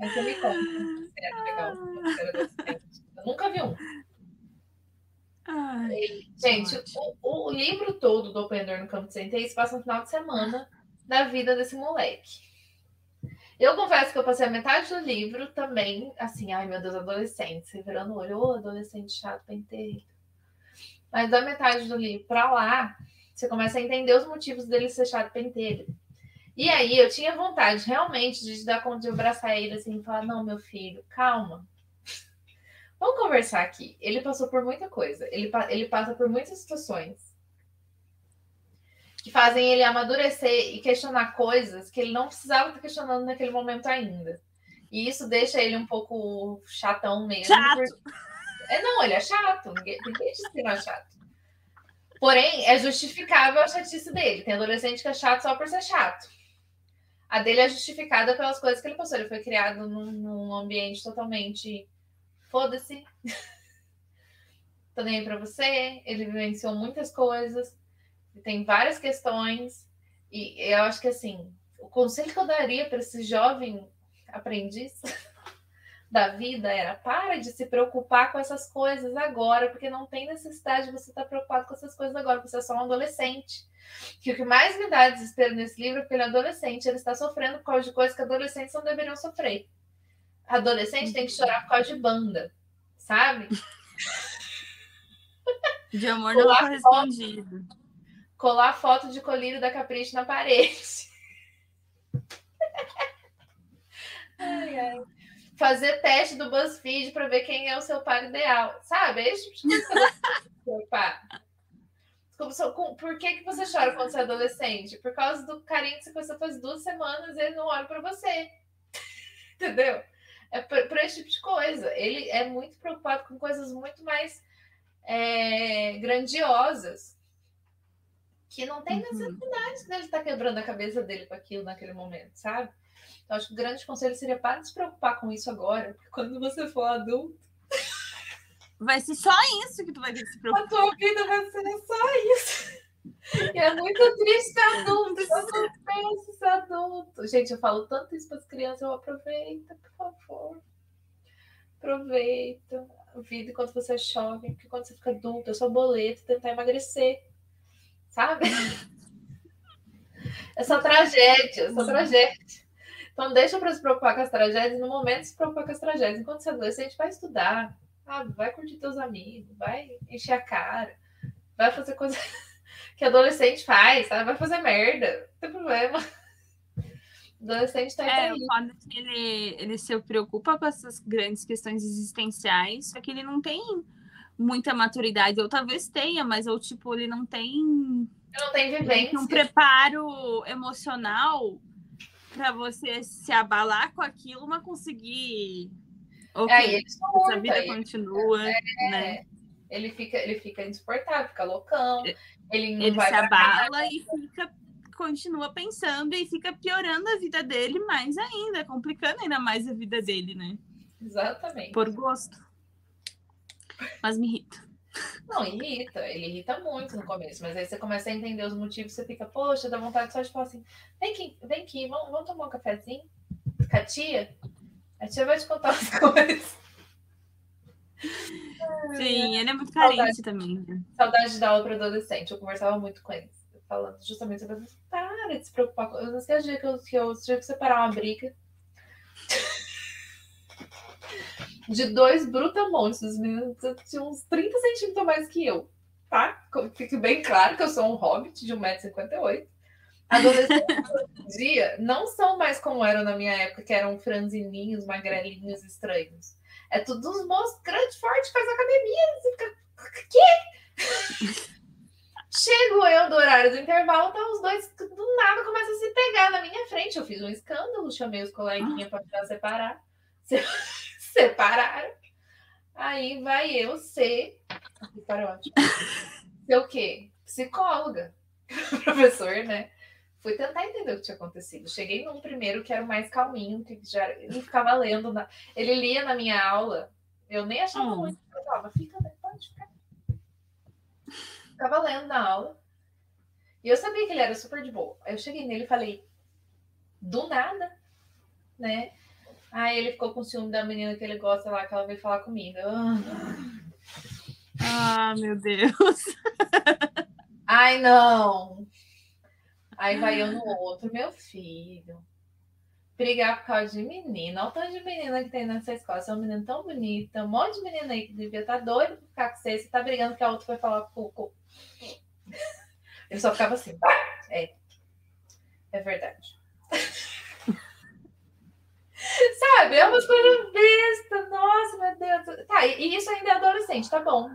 Aí você me conta. Era legal. Eu nunca vi um. Ai, Gente, o, o, livro todo do Open Door no Campo de Centeio se passa no final de semana da vida desse moleque. Eu confesso que eu passei a metade do livro também, assim, ai meu Deus, adolescente, você virando o olho, ô, oh, adolescente chato, penteiro. Mas da metade do livro para lá, você começa a entender os motivos dele ser chato penteiro. E aí eu tinha vontade realmente de dar conta de abraçar ele assim e falar: não, meu filho, calma. Vamos conversar aqui. Ele passou por muita coisa. Ele, ele passa por muitas situações que fazem ele amadurecer e questionar coisas que ele não precisava estar questionando naquele momento ainda. E isso deixa ele um pouco chatão mesmo. Chato. Porque... É, não, ele é chato. Ninguém, ninguém disse que não é chato. Porém, é justificável a chatice dele. Tem adolescente que é chato só por ser chato. A dele é justificada pelas coisas que ele passou. Ele foi criado num, num ambiente totalmente foda-se. *laughs* Tô nem aí pra você. Ele vivenciou muitas coisas. Tem várias questões. E eu acho que assim, o conselho que eu daria para esse jovem aprendiz *laughs* da vida era para de se preocupar com essas coisas agora, porque não tem necessidade de você estar preocupado com essas coisas agora, você é só um adolescente. Que o que mais me dá desespero nesse livro é porque ele é adolescente, ele está sofrendo por causa de coisas que adolescentes não deveriam sofrer. Adolescente tem que chorar por causa de banda, sabe? *laughs* De amor não correspondido. Foto, colar foto de colírio da Capricho na parede. *laughs* ai, ai fazer teste do BuzzFeed para ver quem é o seu par ideal, sabe? É de coisa. Por que, que você chora quando você é adolescente? Por causa do carinho que você começou faz duas semanas e ele não olha para você. *laughs* Entendeu? É por, esse tipo de coisa. Ele é muito preocupado com coisas muito mais é, grandiosas que não tem uhum. necessidade uhum. dele estar tá quebrando a cabeça dele com aquilo naquele momento, sabe? Então, acho que o grande conselho seria para de se preocupar com isso agora, porque quando você for adulto. Vai ser só isso que tu vai ter que se preocupar. A tua vida vai ser só isso. E é muito triste ser adulto, isso não pensa ser adulto. Gente, eu falo tanto isso para as crianças, eu aproveita, por favor. Aproveita a vida enquanto você é jovem, porque quando você fica adulto, é só boleto tentar emagrecer. Sabe? É só tragédia, é só tragédia. Então, deixa para se preocupar com as tragédias no momento se preocupar com as tragédias. Enquanto você é adolescente, vai estudar, sabe? vai curtir teus amigos, vai encher a cara, vai fazer coisa *laughs* que adolescente faz, sabe? vai fazer merda, não tem problema. *laughs* adolescente tá É, o foda é que ele, ele se preocupa com essas grandes questões existenciais, só que ele não tem muita maturidade, ou talvez tenha, mas ou tipo, ele não tem. Ele não tem vivência. Um preparo emocional para você se abalar com aquilo, mas conseguir. É, ele surta, essa vida ele, continua, é, né? Ele fica, ele fica insuportável, fica loucão. Ele, não ele vai se abala e fica, continua pensando e fica piorando a vida dele mais ainda, complicando ainda mais a vida dele, né? Exatamente. Por gosto. Mas me irrita. Não, irrita, ele irrita muito no começo, mas aí você começa a entender os motivos, você fica, poxa, dá vontade só de falar assim, vem aqui, vem aqui, vamos, vamos tomar um cafezinho com a tia? A tia vai te contar as *laughs* coisas. Sim, ele é muito carente saudade, também. Né? Saudade de dar aula para adolescente, eu conversava muito com eles, falando justamente sobre para de se preocupar com. Eu não sei o dia que eu, que eu tive que separar uma briga de dois brutamontes. Os meninos tinham uns 30 centímetros a mais que eu, tá? Fique bem claro que eu sou um hobbit de 1,58m. Adolescente *laughs* dia não são mais como eram na minha época, que eram franzininhos, magrelinhos, estranhos. É tudo uns moços grande, forte, faz academia. Fica, quê? *laughs* Chego eu do horário do intervalo, tá os dois do nada começam a se pegar na minha frente. Eu fiz um escândalo, chamei os coleguinhas para tentar separar. Se... Separaram. Aí vai eu ser. Ser o quê? Psicóloga. *laughs* Professor, né? Fui tentar entender o que tinha acontecido. Cheguei num primeiro que era o mais calminho, que já ele ficava lendo. Na... Ele lia na minha aula. Eu nem achava hum. muito. Eu falava, fica, pode ficar. Ficava lendo na aula. E eu sabia que ele era super de boa. Aí eu cheguei nele e falei, do nada, né? Aí ele ficou com ciúme da menina que ele gosta lá, que ela veio falar comigo. Ah, meu Deus. *laughs* Ai, não. Aí vai eu no outro, meu filho. Brigar por causa de menina. Olha o tanto de menina que tem nessa escola. Você é uma menina tão bonita. Um monte de menina aí que devia estar tá doido por ficar com você. Você tá brigando que a outra foi falar pouco. Ele só ficava assim. É. É verdade. *laughs* Sabe? É umas coisas bestas. Nossa, meu Deus. Tá, e isso ainda é adolescente, tá bom.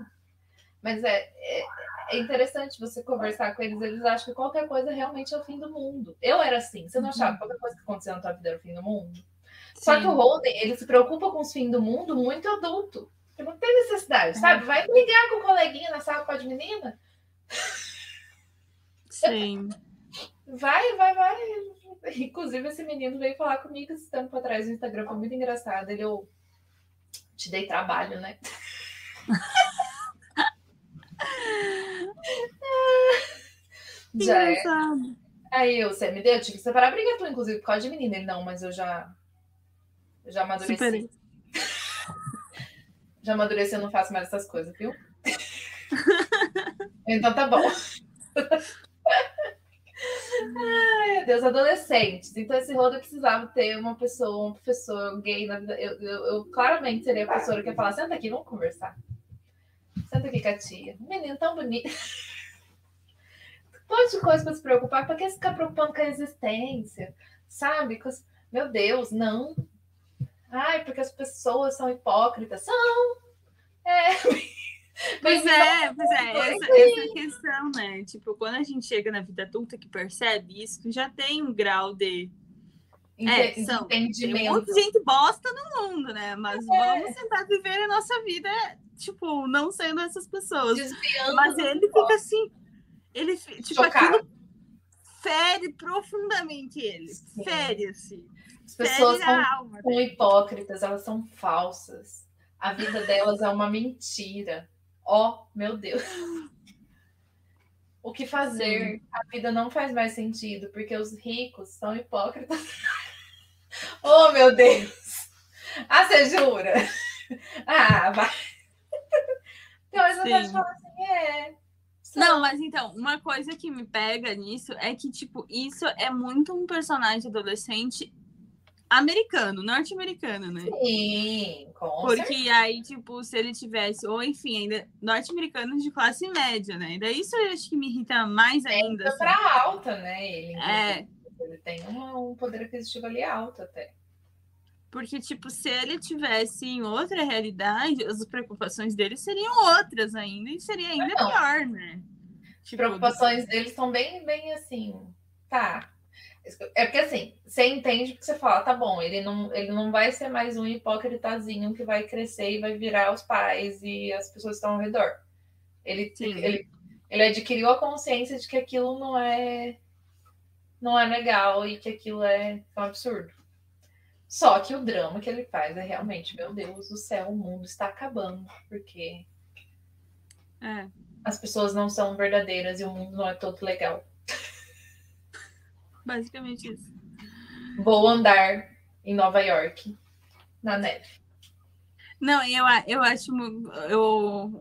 Mas é, é, é, interessante você conversar com eles. Eles acham que qualquer coisa realmente é o fim do mundo. Eu era assim. Você não achava que qualquer coisa que acontecia na tua vida era o fim do mundo? Sim. Só que o Holden, ele se preocupa com os fins do mundo muito adulto. Porque não tem necessidade, sabe? Vai brigar com o coleguinha na sala com a menina. Sim. Vai, vai, vai. *laughs* Inclusive, esse menino veio falar comigo esse tempo atrás no Instagram. Foi muito engraçado. Ele, eu te dei trabalho, né? *laughs* já é. Aí eu, você me deu, eu tive que separar a briga tu, inclusive, por causa de menina. Ele, não, mas eu já. Eu já amadureci. Super. *laughs* já amadureci, eu não faço mais essas coisas, viu? então tá bom. Ai, Deus, adolescentes. Então, esse rodo precisava ter uma pessoa, um professor gay na vida. Eu, eu, eu claramente seria a professora que ia falar: senta aqui, vamos conversar. Senta aqui com a tia. Menino tão bonito. *laughs* um monte de coisa para se preocupar. Para que ficar preocupando com a existência? Sabe? Meu Deus, não. Ai, porque as pessoas são hipócritas. São. É. *laughs* *laughs* Pois é, pois é, essa, essa questão, né? Tipo, quando a gente chega na vida adulta que percebe isso, já tem um grau de. É, são, entendimento. Tem um monte de gente bosta no mundo, né? Mas é. vamos tentar viver a nossa vida, tipo, não sendo essas pessoas. Desviando Mas ele fica assim, ele, tipo, Chocado. aquilo fere profundamente ele. Sim. Fere, assim. As pessoas são, alma, são hipócritas, elas são falsas. A vida delas é uma mentira. Ó, oh, meu Deus. O que fazer? Sim. A vida não faz mais sentido, porque os ricos são hipócritas. *laughs* oh, meu Deus! Ah, você jura? *laughs* Ah, vai. Então, eu pode falar assim, é. Não, mas então, uma coisa que me pega nisso é que, tipo, isso é muito um personagem adolescente americano, norte-americano, né? Sim, com Porque certeza. aí, tipo, se ele tivesse, ou enfim, ainda norte-americano de classe média, né? Daí isso eu acho que me irrita mais ainda. É assim. pra alta, né? Ele, é. ele tem um, um poder aquisitivo ali alto até. Porque, tipo, se ele tivesse em outra realidade, as preocupações dele seriam outras ainda, e seria ainda Não. pior, né? As tipo, preocupações dele são bem, bem assim, tá, é porque assim, você entende que você fala, tá bom, ele não, ele não vai ser mais um hipócritazinho que vai crescer e vai virar os pais e as pessoas estão ao redor. Ele, ele, ele adquiriu a consciência de que aquilo não é não é legal e que aquilo é um absurdo. Só que o drama que ele faz é realmente, meu Deus do céu, o mundo está acabando, porque é. as pessoas não são verdadeiras e o mundo não é todo legal. Basicamente isso. Vou andar em Nova York na neve. Não, eu, eu acho eu,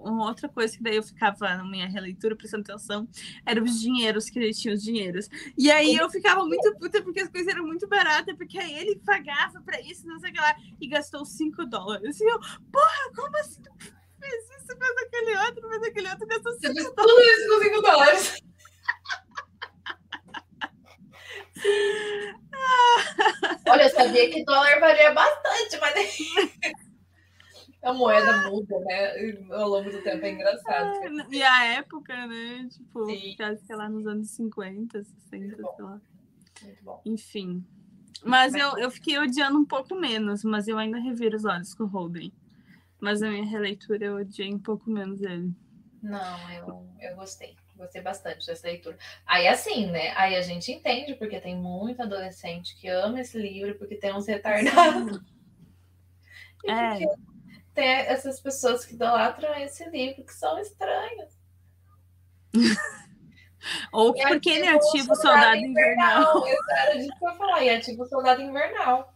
uma outra coisa que daí eu ficava na minha releitura prestando atenção eram os dinheiros que ele tinha os dinheiros. E aí eu ficava muito puta porque as coisas eram muito baratas, porque aí ele pagava pra isso, não sei o que lá, e gastou 5 dólares. E eu, porra, como assim? Fez isso, fez aquele outro, fez aquele outro, gastou 5 dólares. Tudo isso com 5 dólares. *laughs* sabia que dólar valia bastante, mas *laughs* a moeda muda, né? Ao longo do tempo é engraçado. E a época, né? Tipo, acho que lá nos anos 50, 60, sei lá. Muito bom. Enfim. Mas eu, eu fiquei odiando um pouco menos, mas eu ainda reviro os olhos com o Holden. Mas a minha releitura eu odiei um pouco menos ele. Não, eu, eu gostei. Gostei bastante dessa leitura. Aí, assim, né? Aí a gente entende, porque tem muito adolescente que ama esse livro, porque tem uns retardados. *laughs* É. Tem essas pessoas que idolatram esse livro, que são estranhos. *laughs* Ou E porque ele ativa o ativa o soldado invernal. *laughs* Era disso que eu ia falar. E ativa o soldado invernal.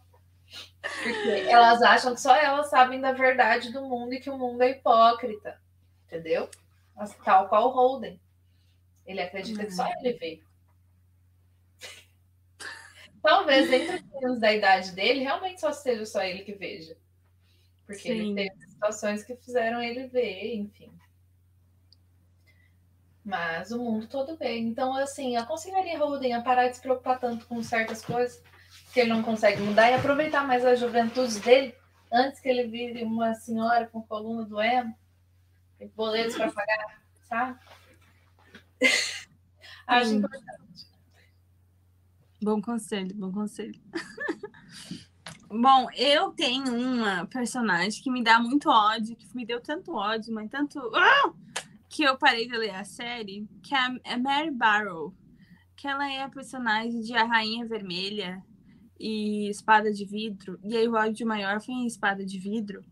Porque elas acham que só elas sabem da verdade do mundo e que o mundo é hipócrita. Entendeu? Mas Tal qual Holden. Ele acredita que só ele veio. Talvez entre os meninos da idade dele, realmente só seja só ele que veja. Porque ele Sim. teve situações que fizeram ele ver, enfim. Mas o mundo todo bem. Então, assim, eu aconselharia Holden a parar de se preocupar tanto com certas coisas que ele não consegue mudar e aproveitar mais a juventude dele antes que ele vire uma senhora com coluna doendo, e boletos para pagar, sabe? *laughs* Acho Sim. importante. Bom conselho, bom conselho. *laughs* bom, eu tenho uma personagem que me dá muito ódio, que me deu tanto ódio, mas tanto. Ah! Que eu parei de ler a série, que é a é Mary Barrow. Que ela é a personagem de A Rainha Vermelha e Espada de Vidro. E aí o ódio maior foi em Espada de Vidro.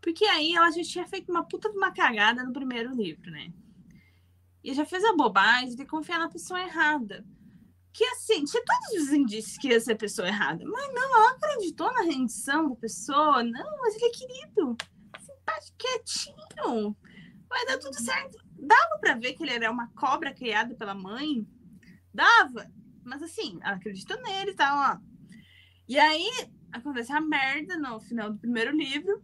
Porque aí ela já tinha feito uma puta de uma cagada no primeiro livro, né? E já fez a bobagem de confiar na pessoa errada que assim, tinha todos os indícios que ia ser a pessoa errada. Mas não, ela acreditou na rendição da pessoa. Não, mas ele é querido. Simpático, quietinho. Vai dar tudo certo. Dava pra ver que ele era uma cobra criada pela mãe. Dava. Mas assim, ela acreditou nele e tal, ó. E aí, acontece a merda no final do primeiro livro.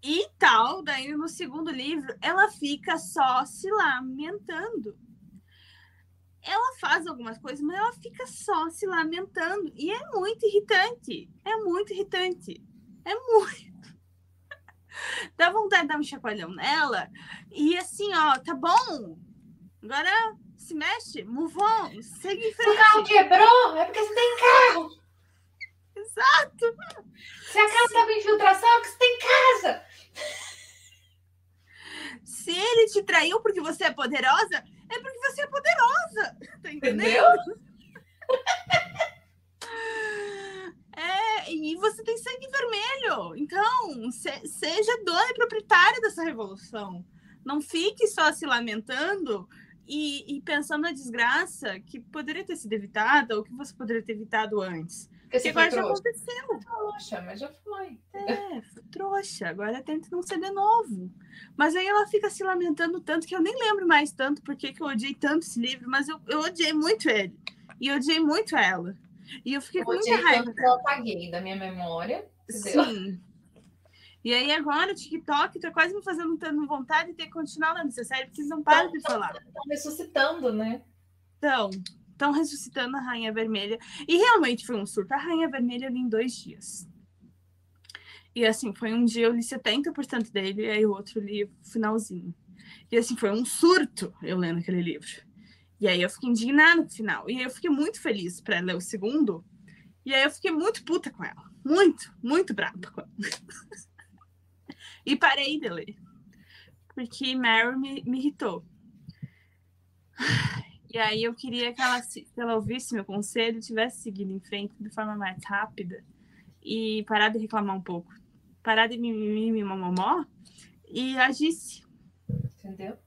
E tal, daí no segundo livro, ela fica só se lamentando ela faz algumas coisas, mas ela fica só se lamentando. E é muito irritante. É muito irritante. É muito. *laughs* Dá vontade de dar um chacoalhão nela. E assim, ó, tá bom. Agora se mexe, move on, segue em Se o carro frente. quebrou, é porque você tem carro. Exato. Se a casa estava infiltração, é porque você tem casa. Se ele te traiu porque você é poderosa, é porque você é poderosa. *laughs* Tá entendendo? Entendeu? *laughs* É, e você tem sangue vermelho. Então, se- seja dona e proprietária dessa revolução. Não fique só se lamentando e, e pensando na desgraça que poderia ter sido evitada ou que você poderia ter evitado antes. Porque você agora já trouxa. aconteceu. Trouxa, mas já foi. É, foi trouxa. Agora tenta não ser de novo. Mas aí ela fica se lamentando tanto que eu nem lembro mais tanto porque que eu odiei tanto esse livro, mas eu, eu odiei muito ele. E eu odiei muito ela. E eu fiquei Eu com muita raiva tanto que eu apaguei da minha memória. Entendeu? Sim. E aí agora o TikTok tá quase me fazendo tendo vontade de ter que continuar lendo essa série, porque eles não param de falar. Estão ressuscitando, né? Então, estão ressuscitando a Rainha Vermelha. E realmente foi um surto. A Rainha Vermelha eu li em dois dias. E assim, foi um dia eu li 70% dele, e aí o outro li finalzinho. E assim, foi um surto eu lendo aquele livro. E aí eu fiquei indignada no final. E aí eu fiquei muito feliz para ler o segundo. E aí eu fiquei muito puta com ela. Muito, muito brava com ela. *laughs* e parei de ler. Porque Mary me, me irritou. E aí eu queria que ela, se- que ela ouvisse meu conselho e tivesse seguido em frente de forma mais rápida e parar de reclamar um pouco. Parar de mimimi, mimomó e agisse. Entendeu?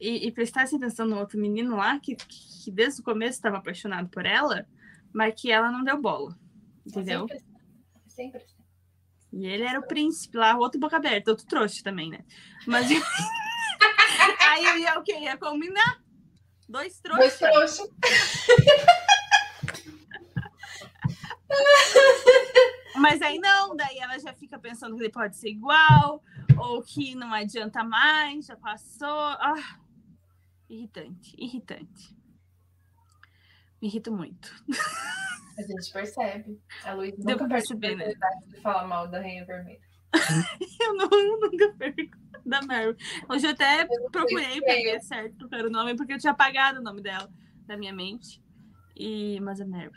E, e prestasse atenção no outro menino lá que, que desde o começo estava apaixonado por ela, mas que ela não deu bola. Entendeu? Sempre, assim. sempre. assim. E ele era o príncipe lá, o outro boca aberta, outro trouxa também, né? Mas *laughs* *laughs* aí eu ia o quê? Ia combinar. Dois Dois trouxas. trouxas. Mas aí não, daí ela já fica pensando que ele pode ser igual, ou que não adianta mais, já passou. Ah, irritante, irritante. Me irrito muito. A gente percebe. A Luísa Deu nunca perceber, né? de falar mal da Rainha Vermelha. *laughs* Eu, não, eu nunca perco da Meryl. Hoje eu até procurei feio. ver certo o nome, porque eu tinha apagado o nome dela da minha mente. E... Mas a Meryl.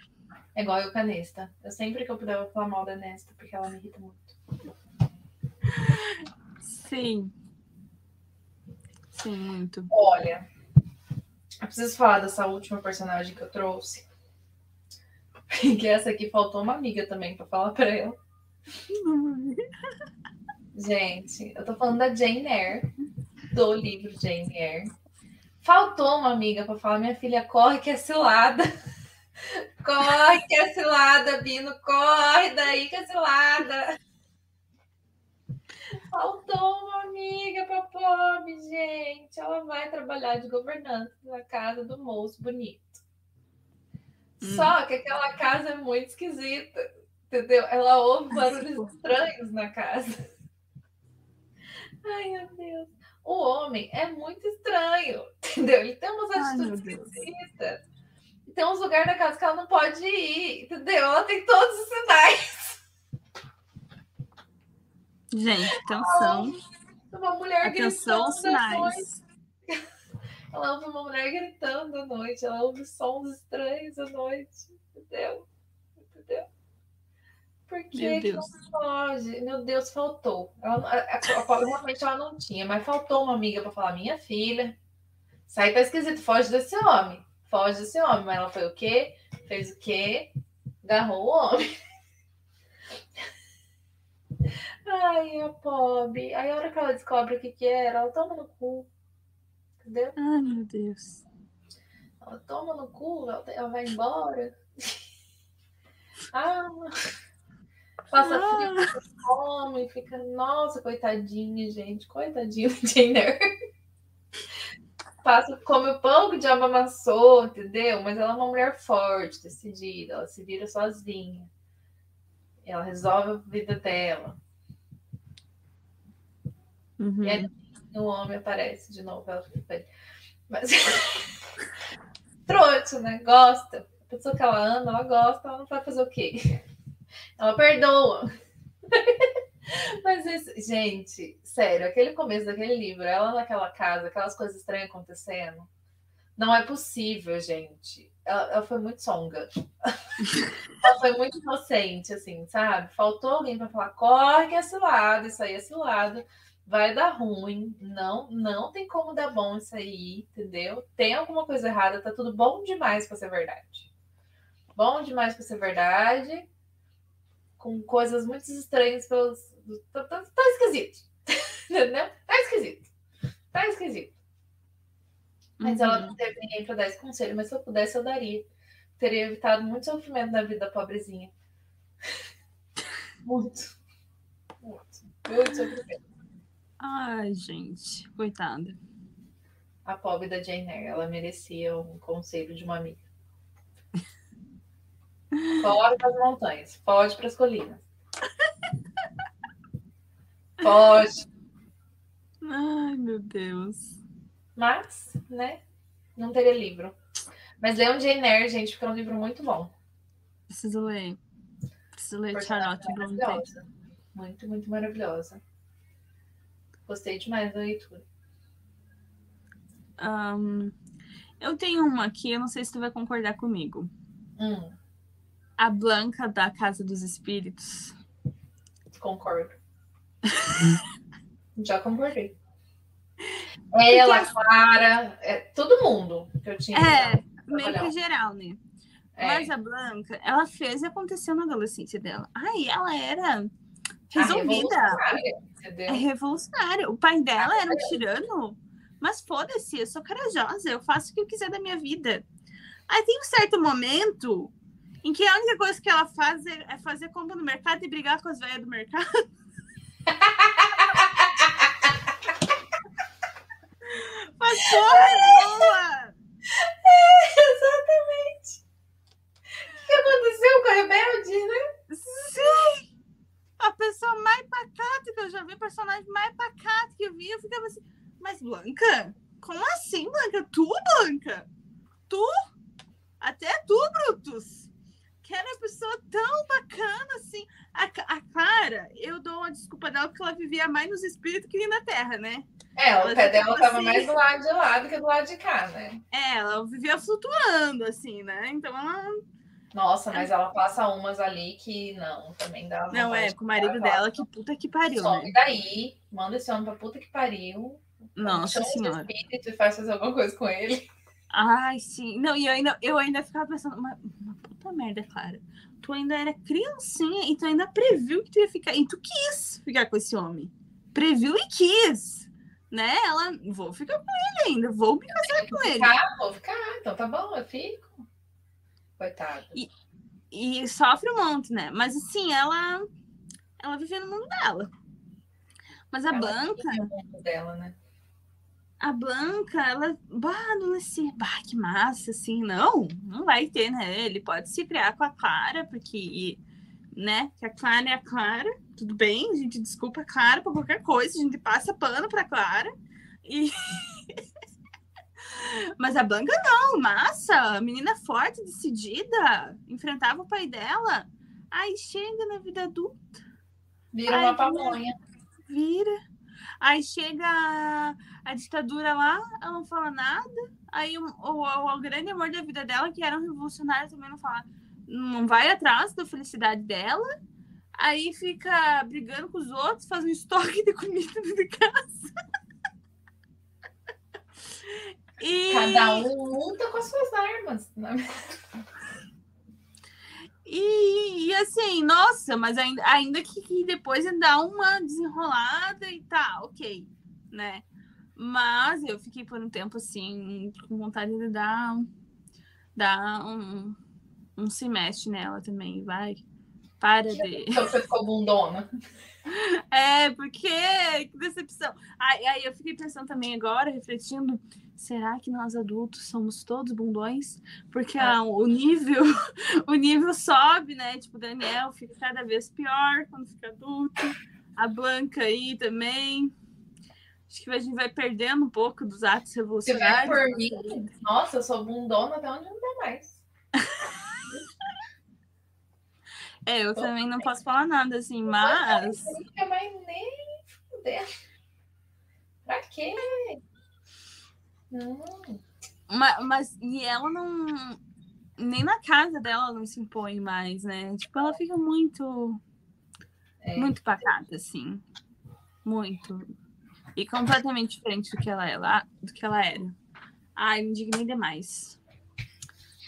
É igual eu com a Nesta. Eu sempre que eu puder vou falar mal da Nesta, porque ela me irrita muito. Sim. Sim, muito. Olha, eu preciso falar dessa última personagem que eu trouxe. *laughs* Que essa aqui faltou uma amiga também pra falar pra ela. Gente, eu tô falando da Jane Eyre, do livro Jane Eyre. Faltou uma amiga pra falar: minha filha, corre que é cilada. *laughs* Corre que é cilada, Bino, corre daí que é cilada. Faltou uma amiga pra pobre, gente. Ela vai trabalhar de governanta na casa do moço bonito. Hum. Só que aquela casa é muito esquisita, entendeu? Ela ouve barulhos estranhos na casa. Ai, meu Deus. O homem é muito estranho, entendeu? Ele tem umas Ai, atitudes esquisitas. Tem uns lugares da casa que ela não pode ir, entendeu? Ela tem todos os sinais. Gente, atenção. Uma mulher Atenção aos sinais. *laughs* Ela ouve uma mulher gritando à noite. Ela ouve sons estranhos à noite. Entendeu? Entendeu? Por que, pode? Meu Deus, faltou. Ela, a- a- a- realmente ela não tinha, mas faltou uma amiga para falar: minha filha, isso aí tá esquisito, foge desse homem. Foge desse homem. Mas ela foi o quê? Fez o quê? Agarrou o homem. *laughs* Ai, a pobre. Aí a hora que ela descobre o que que era, ela toma no cu. Entendeu? Ai, meu Deus. Ela toma no cu, ela, ela vai embora. *laughs* ah, passa frio, Ah, passa fome, fica, nossa, coitadinha, gente, coitadinha *laughs* do Jenner. Passa, come o pão que o diabo amassou, entendeu? Mas ela é uma mulher forte, decidida, ela se vira sozinha. Ela resolve a vida dela. uhum. E aí o homem aparece de novo, ela fica. Mas *laughs* trouxa, né? Gosta. A pessoa que ela ama, ela gosta, ela não vai fazer o quê? Ela perdoa. *laughs* Mas, gente, sério, aquele começo daquele livro, ela naquela casa, aquelas coisas estranhas acontecendo, não é possível, gente. Ela, ela foi muito songa. *laughs* ela foi muito inocente, assim, sabe? Faltou alguém para falar, corre que é cilado, isso aí é cilado vai dar ruim, não, não tem como dar bom isso aí, entendeu? Tem alguma coisa errada, tá tudo bom demais para ser verdade. Bom demais para ser verdade, com coisas muito estranhas pelos tá, tá, tá esquisito. *laughs* Entendeu? Tá esquisito. Tá esquisito. Mas ela Uhum. não teve ninguém para dar esse conselho, mas se eu pudesse, eu daria. Teria evitado muito sofrimento na vida da pobrezinha. Muito. Muito. Muito sofrimento. Ai, gente, coitada. A pobre da Jane Eyre, ela merecia um conselho de uma amiga. Foge das montanhas, foge para as colinas. Foge. Ai, meu Deus. Mas, né? Não teria livro. Mas leiam Jane Eyre, gente, porque é um livro muito bom. Preciso ler. Preciso ler Personagem Charlotte Bronte. maravilhosa. Muito, muito maravilhosa. Gostei demais da leitura. Ahn, eu tenho uma aqui, eu não sei se tu vai concordar comigo. Hum, A Blanca da Casa dos Espíritos. concordo. *laughs* Já concordei. Ela, Porque- Clara, é, todo mundo que eu tinha. É, meio que geral, né? É. Mas a Blanca, ela fez e aconteceu na adolescência dela. Ai, ela era resolvida. revolucionária, É revolucionária. O pai dela era um tirano. Mas foda-se, eu sou corajosa, eu faço o que eu quiser da minha vida. Aí tem um certo momento em que a única coisa que ela faz é, é fazer compra no mercado e brigar com as velhas do mercado. *laughs* Mas porra nenhuma! Exatamente. O que aconteceu com a Rebelde, né? Sim! A pessoa mais pacata que eu já vi, o personagem mais pacato que eu vi, eu ficava assim, mas Blanca? Como assim, Blanca? Tu, Blanca? Tu? Até tu, Brutus? que era uma pessoa tão bacana, assim. A, a Clara, eu dou uma desculpa dela porque ela vivia mais nos espíritos que na Terra, né? É, ela o pé dela estava assim, mais do lado de lá do que do lado de cá, né? É, ela vivia flutuando, assim, né? Então ela. Nossa, mas é. ela passa umas ali que não, também dá. Não, é, com o marido dela, que puta que pariu. Sobe né? daí, manda esse homem pra puta que pariu. Nossa senhora. espírito e faz fazer alguma coisa com ele. Ai, sim. Não, e eu ainda, eu ainda ficava pensando, uma, uma puta merda, Clara. Tu ainda era criancinha e tu ainda previu que tu ia ficar. E tu quis ficar com esse homem. Previu e quis. Né? Ela, vou ficar com ele ainda, vou me casar com ele. Ficar, vou ficar, então tá bom, eu fico. Coitada. E sofre um monte, né? Mas assim, ela. Ela vivia no mundo dela. Mas a Ela mundo dela, né? A Blanca, ela. Bah, não assim, bah, que massa, assim. Não, não vai ter, né? Ele pode se criar com a Clara, porque, né? Que a Clara é a Clara. Tudo bem, a gente desculpa a Clara por qualquer coisa, a gente passa pano pra Clara. E. *laughs* Mas a Blanca não, massa, menina forte, decidida, enfrentava o pai dela. Aí chega na vida adulta, Vira Ai, uma que pamonha. vira. Aí chega a, ditadura lá, ela não fala nada. Aí o, o, o grande amor da vida dela, que era um revolucionário, também não fala, não vai atrás da felicidade dela. Aí fica brigando com os outros, faz um estoque de comida dentro de casa. *laughs* E... Cada um luta com as suas armas. E, e assim, nossa, mas ainda, ainda que, que depois dá uma desenrolada e tá, ok, né? Mas eu fiquei por um tempo assim, com vontade de dar, dar um, um semestre nela também, vai. Para de. Então você ficou bundona. *laughs* É, porque que decepção. Aí, aí eu fiquei pensando também agora, refletindo, será que nós adultos somos todos bundões? Porque ah, o nível, *laughs* o nível sobe, né? Tipo, o Daniel fica cada vez pior quando fica adulto. A Blanca aí também. Acho que a gente vai perdendo um pouco dos atos Se vai revolucionários. por mim, nossa, eu sou bundona até onde não dá mais. *laughs* É, eu também não posso falar nada assim, mas. Não fica mais nem fuder. Pra quê? Mas, mas e ela não. Nem na casa dela não se impõe mais, né? Tipo, ela fica muito. É. Muito pacata, assim. Muito. E completamente diferente do que ela é lá, do que ela era. Ai, me indignei demais.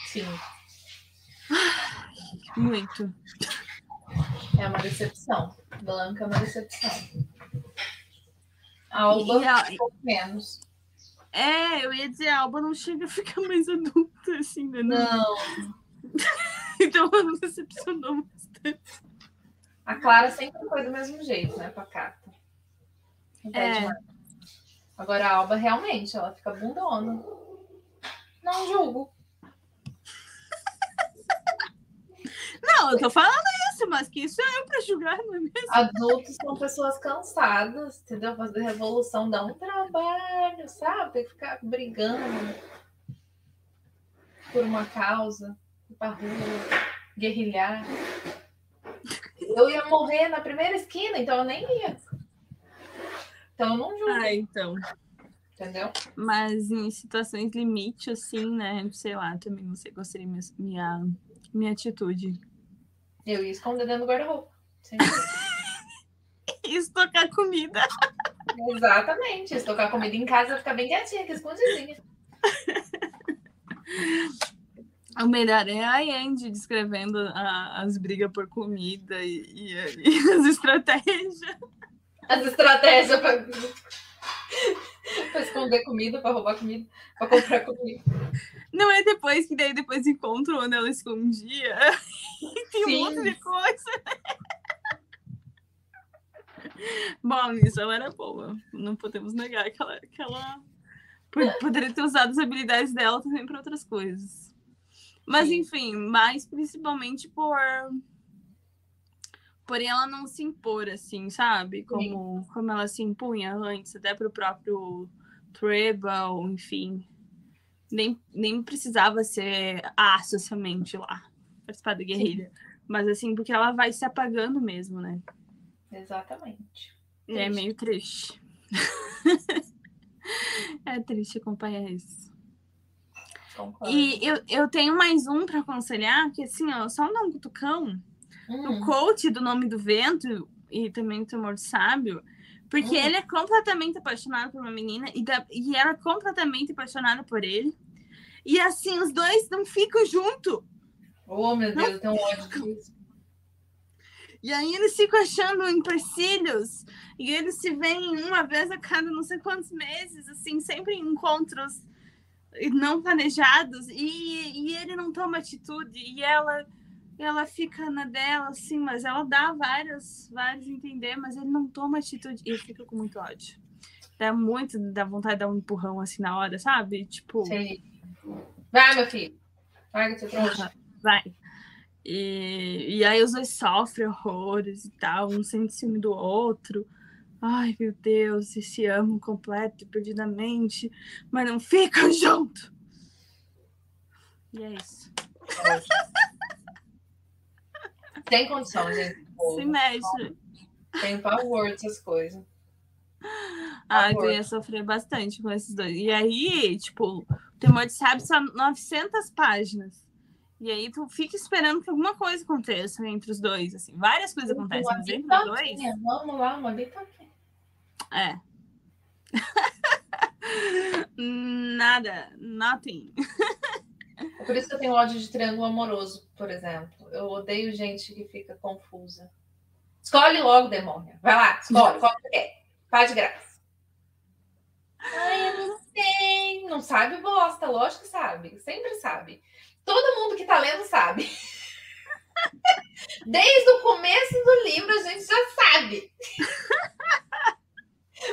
Sim, Muito. é uma decepção. Blanca é uma decepção. Alba, E um pouco menos. É, eu ia dizer, a Alba não chega a ficar mais adulta, assim, né? Não. Não, *laughs* Então ela me decepcionou bastante. a Clara sempre foi do mesmo jeito, né, pacata. Não É. mais. Agora a Alba realmente, ela fica bundona. Não julgo. Não, eu tô falando isso, mas que isso é eu pra julgar, não é mesmo? Adultos são pessoas cansadas, entendeu? Fazer revolução dá um trabalho, sabe? Tem que ficar brigando por uma causa, ir pra rua, guerrilhar. Eu ia morrer na primeira esquina, então eu nem ia. Então eu não julgo, Ah, então. entendeu? Mas em situações limite, assim, né? Sei lá, também não sei qual seria minha, minha, minha atitude. Eu ia esconder dentro do guarda-roupa. *laughs* Estocar comida. Exatamente. Estocar comida em casa, ficar bem quietinha, aqui escondidinha. *laughs* O melhor é a Andy descrevendo a- as brigas por comida e, e- e *laughs* as estratégias. As estratégias para *laughs* pra esconder comida, para roubar comida, para comprar comida. Não é depois que daí depois encontram onde ela escondia. *laughs* E tem Sim. um monte de coisa. *laughs* Bom, nisso ela era boa. Não podemos negar que ela, que ela po- poderia ter usado as habilidades dela também para outras coisas. Mas, Sim. enfim, mais principalmente por. Por ela não se impor, assim, sabe? Como, como ela se impunha antes, até pro próprio Treble, enfim. Nem, nem precisava ser a socialmente lá, participar da guerrilha. Mas assim, porque ela vai se apagando mesmo, né? Exatamente. E é meio triste. *laughs* é triste acompanhar isso. Concordo. E eu, eu tenho mais um para aconselhar, que assim, ó, só um um cutucão. Hum, O coach do Nome do Vento e também o Temor Sábio, porque Hum. ele é completamente apaixonado por uma menina e, da- e ela é completamente apaixonada por ele. E assim, os dois não ficam juntos. Oh, meu Deus, eu tenho ódio disso. E aí eles ficam achando empecilhos. E eles se veem uma vez a cada não sei quantos meses, assim, sempre em encontros não planejados. E, e ele não toma atitude. E ela, ela fica na dela, assim, mas ela dá vários, vários entender, mas ele não toma atitude. E fica com muito ódio. Dá muito, dá vontade de dar um empurrão assim na hora, sabe? Tipo. Sim. Vai, meu filho. Vai, trouxa. Vai. E, e aí os dois sofrem horrores e tal, um sente ciúme do outro. Ai, meu Deus, e se amam completo e perdidamente, mas não ficam *laughs* junto. E é isso. *laughs* Tem condição, gente. Se mexe. Tem pavor dessas coisas. Ah, eu ia sofrer bastante com esses dois. E aí, tipo, o Temor de Sábio são 900 páginas. E aí tu fica esperando que alguma coisa aconteça entre os dois, assim. Várias coisas acontecem, mas entre os dois... Vamos lá, uma bitoquinha. É. *laughs* Nada, nothing. *laughs* É por isso que eu tenho ódio de triângulo amoroso, por exemplo. Eu odeio gente que fica confusa. Escolhe logo, demônio. Vai lá, escolhe. Qual que quer? Faz de graça. Ai, eu não sei. Não sabe bosta, lógico que sabe. Sempre sabe. Todo mundo que tá lendo sabe. *laughs* Desde o começo do livro a gente já sabe. *laughs*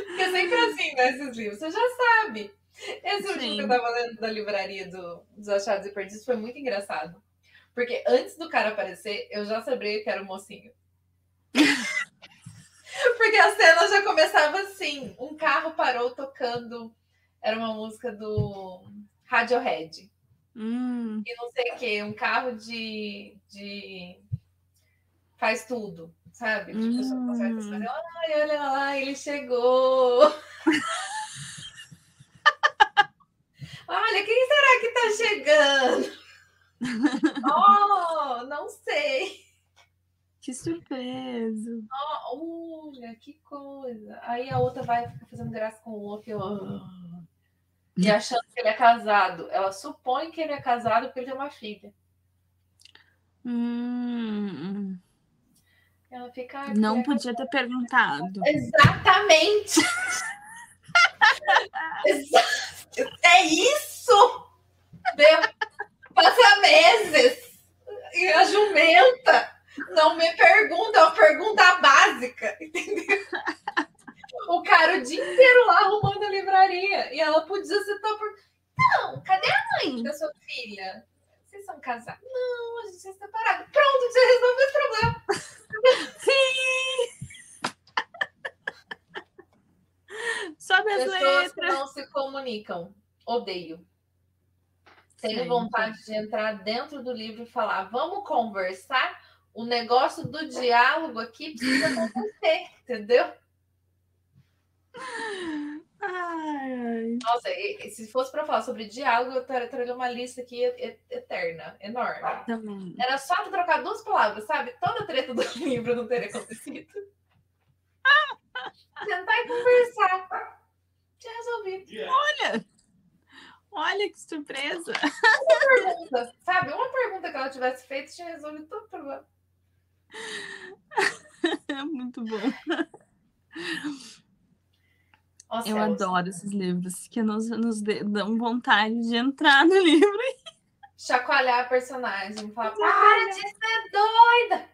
Porque é sempre assim, né? Esses livros. Você já sabe. Esse último que eu tava lendo da livraria do, dos Achados e Perdidos foi muito engraçado. Porque antes do cara aparecer, eu já sabia que era o mocinho. *laughs* Porque a cena já começava assim: um carro parou tocando. Era uma música do Radiohead. Hum, E não sei o quê, um carro de. de... faz tudo, sabe? Tipo, que Hum. olha lá, ele chegou. *laughs* olha, quem será que tá chegando? *laughs* oh, não sei. que surpresa. Oh, olha, que coisa. Aí a outra vai ficar fazendo graça com o outro. E, eu, "Ah." e achando que ele é casado. Ela supõe que ele é casado porque ele tem uma filha. Hum, Ela fica. "Ai, não podia ter perguntado. Exatamente! *laughs* Exa- é isso! Passa meses e a jumenta não me pergunta, é uma pergunta básica, entendeu? O cara o dia inteiro lá arrumando a livraria e ela podia ser tão por. Não, cadê a mãe da sua filha? Vocês são casados? Não, a gente é separado. Pronto, você resolveu o problema. *laughs* Sim! Sobe as Pessoas que letras. não se comunicam. Odeio. Tenho Sim. vontade de entrar dentro do livro e falar: vamos conversar. O negócio do diálogo aqui precisa acontecer, *laughs* entendeu? Ai. Nossa, se fosse para falar sobre diálogo, eu tra- traria uma lista aqui eterna, enorme. Também. Era só trocar duas palavras, sabe? Toda a treta do *laughs* livro não teria acontecido. *laughs* Sentar e conversar. Tinha resolvido. Olha! Olha que surpresa! *laughs* Pergunta, sabe? Uma pergunta que ela tivesse feito tinha resolvido todo o problema. *laughs* Muito bom. Eu adoro esses livros que nos, nos dão vontade de entrar no *laughs* livro. chacoalhar a personagem. Falar, para de ser doida!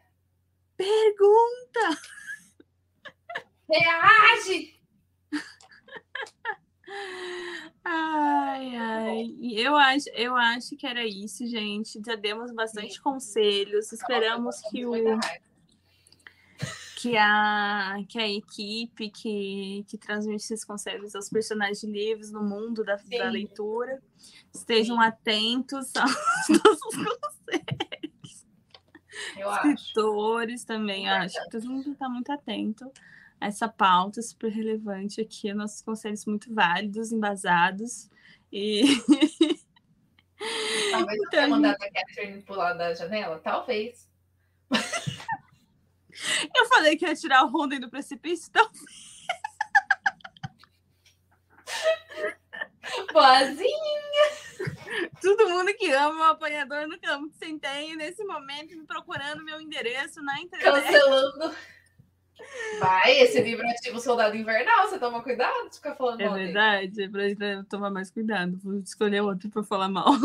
Pergunta! Reage! Ai, ai. Eu acho, eu acho que era isso, gente. Já demos bastante conselhos. Esperamos que o. Que a, que a equipe que, que transmite esses conselhos aos personagens de livros no mundo da, da leitura estejam Sim. atentos aos *laughs* nossos Eu acho. escritores também. Acho que todo mundo está muito atento essa pauta super relevante aqui, nossos conselhos muito válidos, embasados. E. *laughs* Talvez então, você mandar a Catherine pular da janela? Talvez. Eu falei que ia tirar o Ronden do precipício, então. *laughs* Boazinha! Todo mundo que ama o apanhador no campo de centeio, nesse momento, me procurando meu endereço na internet. Cancelando. Vai, esse livro ativa o soldado invernal, você toma cuidado de ficar falando É verdade, é pra gente tomar mais cuidado. Vou escolher outro para falar mal. *laughs*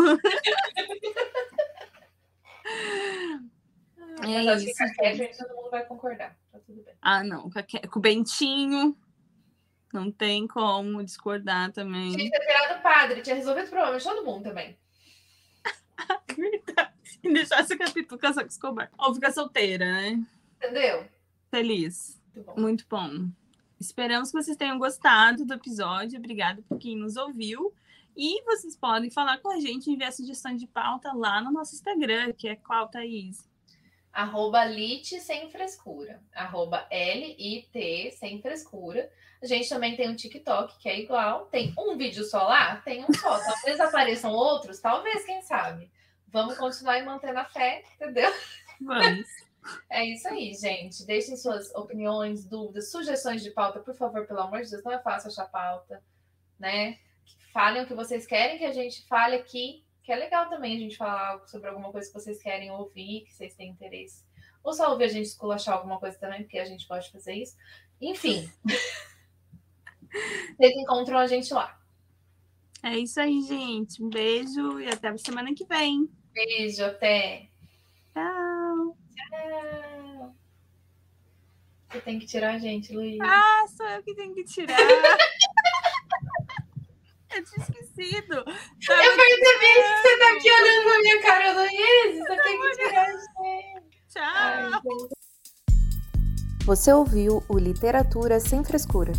é Mas isso. acho que a Catherine todo mundo vai concordar. Tá tudo bem. Ah, não. Com o Bentinho. Não tem como discordar também. Tinha que ter virado padre, tinha resolvido o problema de todo mundo também. *laughs* Verdade. E *laughs* deixasse o capítulo casar com Escobar. Ou ficar solteira, né? Entendeu? Feliz. Muito bom. Muito bom. Esperamos que vocês tenham gostado do episódio. Obrigada por quem nos ouviu. E vocês podem falar com a gente, enviar sugestões de pauta lá no nosso Instagram, que é qual, Thaís? Arroba Lit sem frescura. Arroba L-I-T sem frescura. A gente também tem um TikTok que é igual. Tem um vídeo só lá? Tem um só. Talvez apareçam outros, talvez, quem sabe. Vamos continuar e manter a fé, entendeu? Vamos. É isso aí, gente. Deixem suas opiniões, dúvidas, sugestões de pauta, por favor, pelo amor de Deus. Não é fácil achar pauta, né? Falem o que vocês querem que a gente fale aqui, que é legal também a gente falar sobre alguma coisa que vocês querem ouvir, que vocês têm interesse. Ou só ouvir a gente esculachar alguma coisa também, porque a gente pode fazer isso. Enfim. *laughs* vocês encontram a gente lá. É isso aí, gente. Um beijo e até a semana que vem. Beijo, até. Tchau. Você tem que tirar a gente, Luiz. Ah, sou eu que tenho que tirar. *laughs* eu tinha esquecido. Tava eu percebi que você tá aqui olhando pra minha cara, Luiz. Você tem que tirar a gente. Tchau. Ai, você ouviu o Literatura Sem Frescura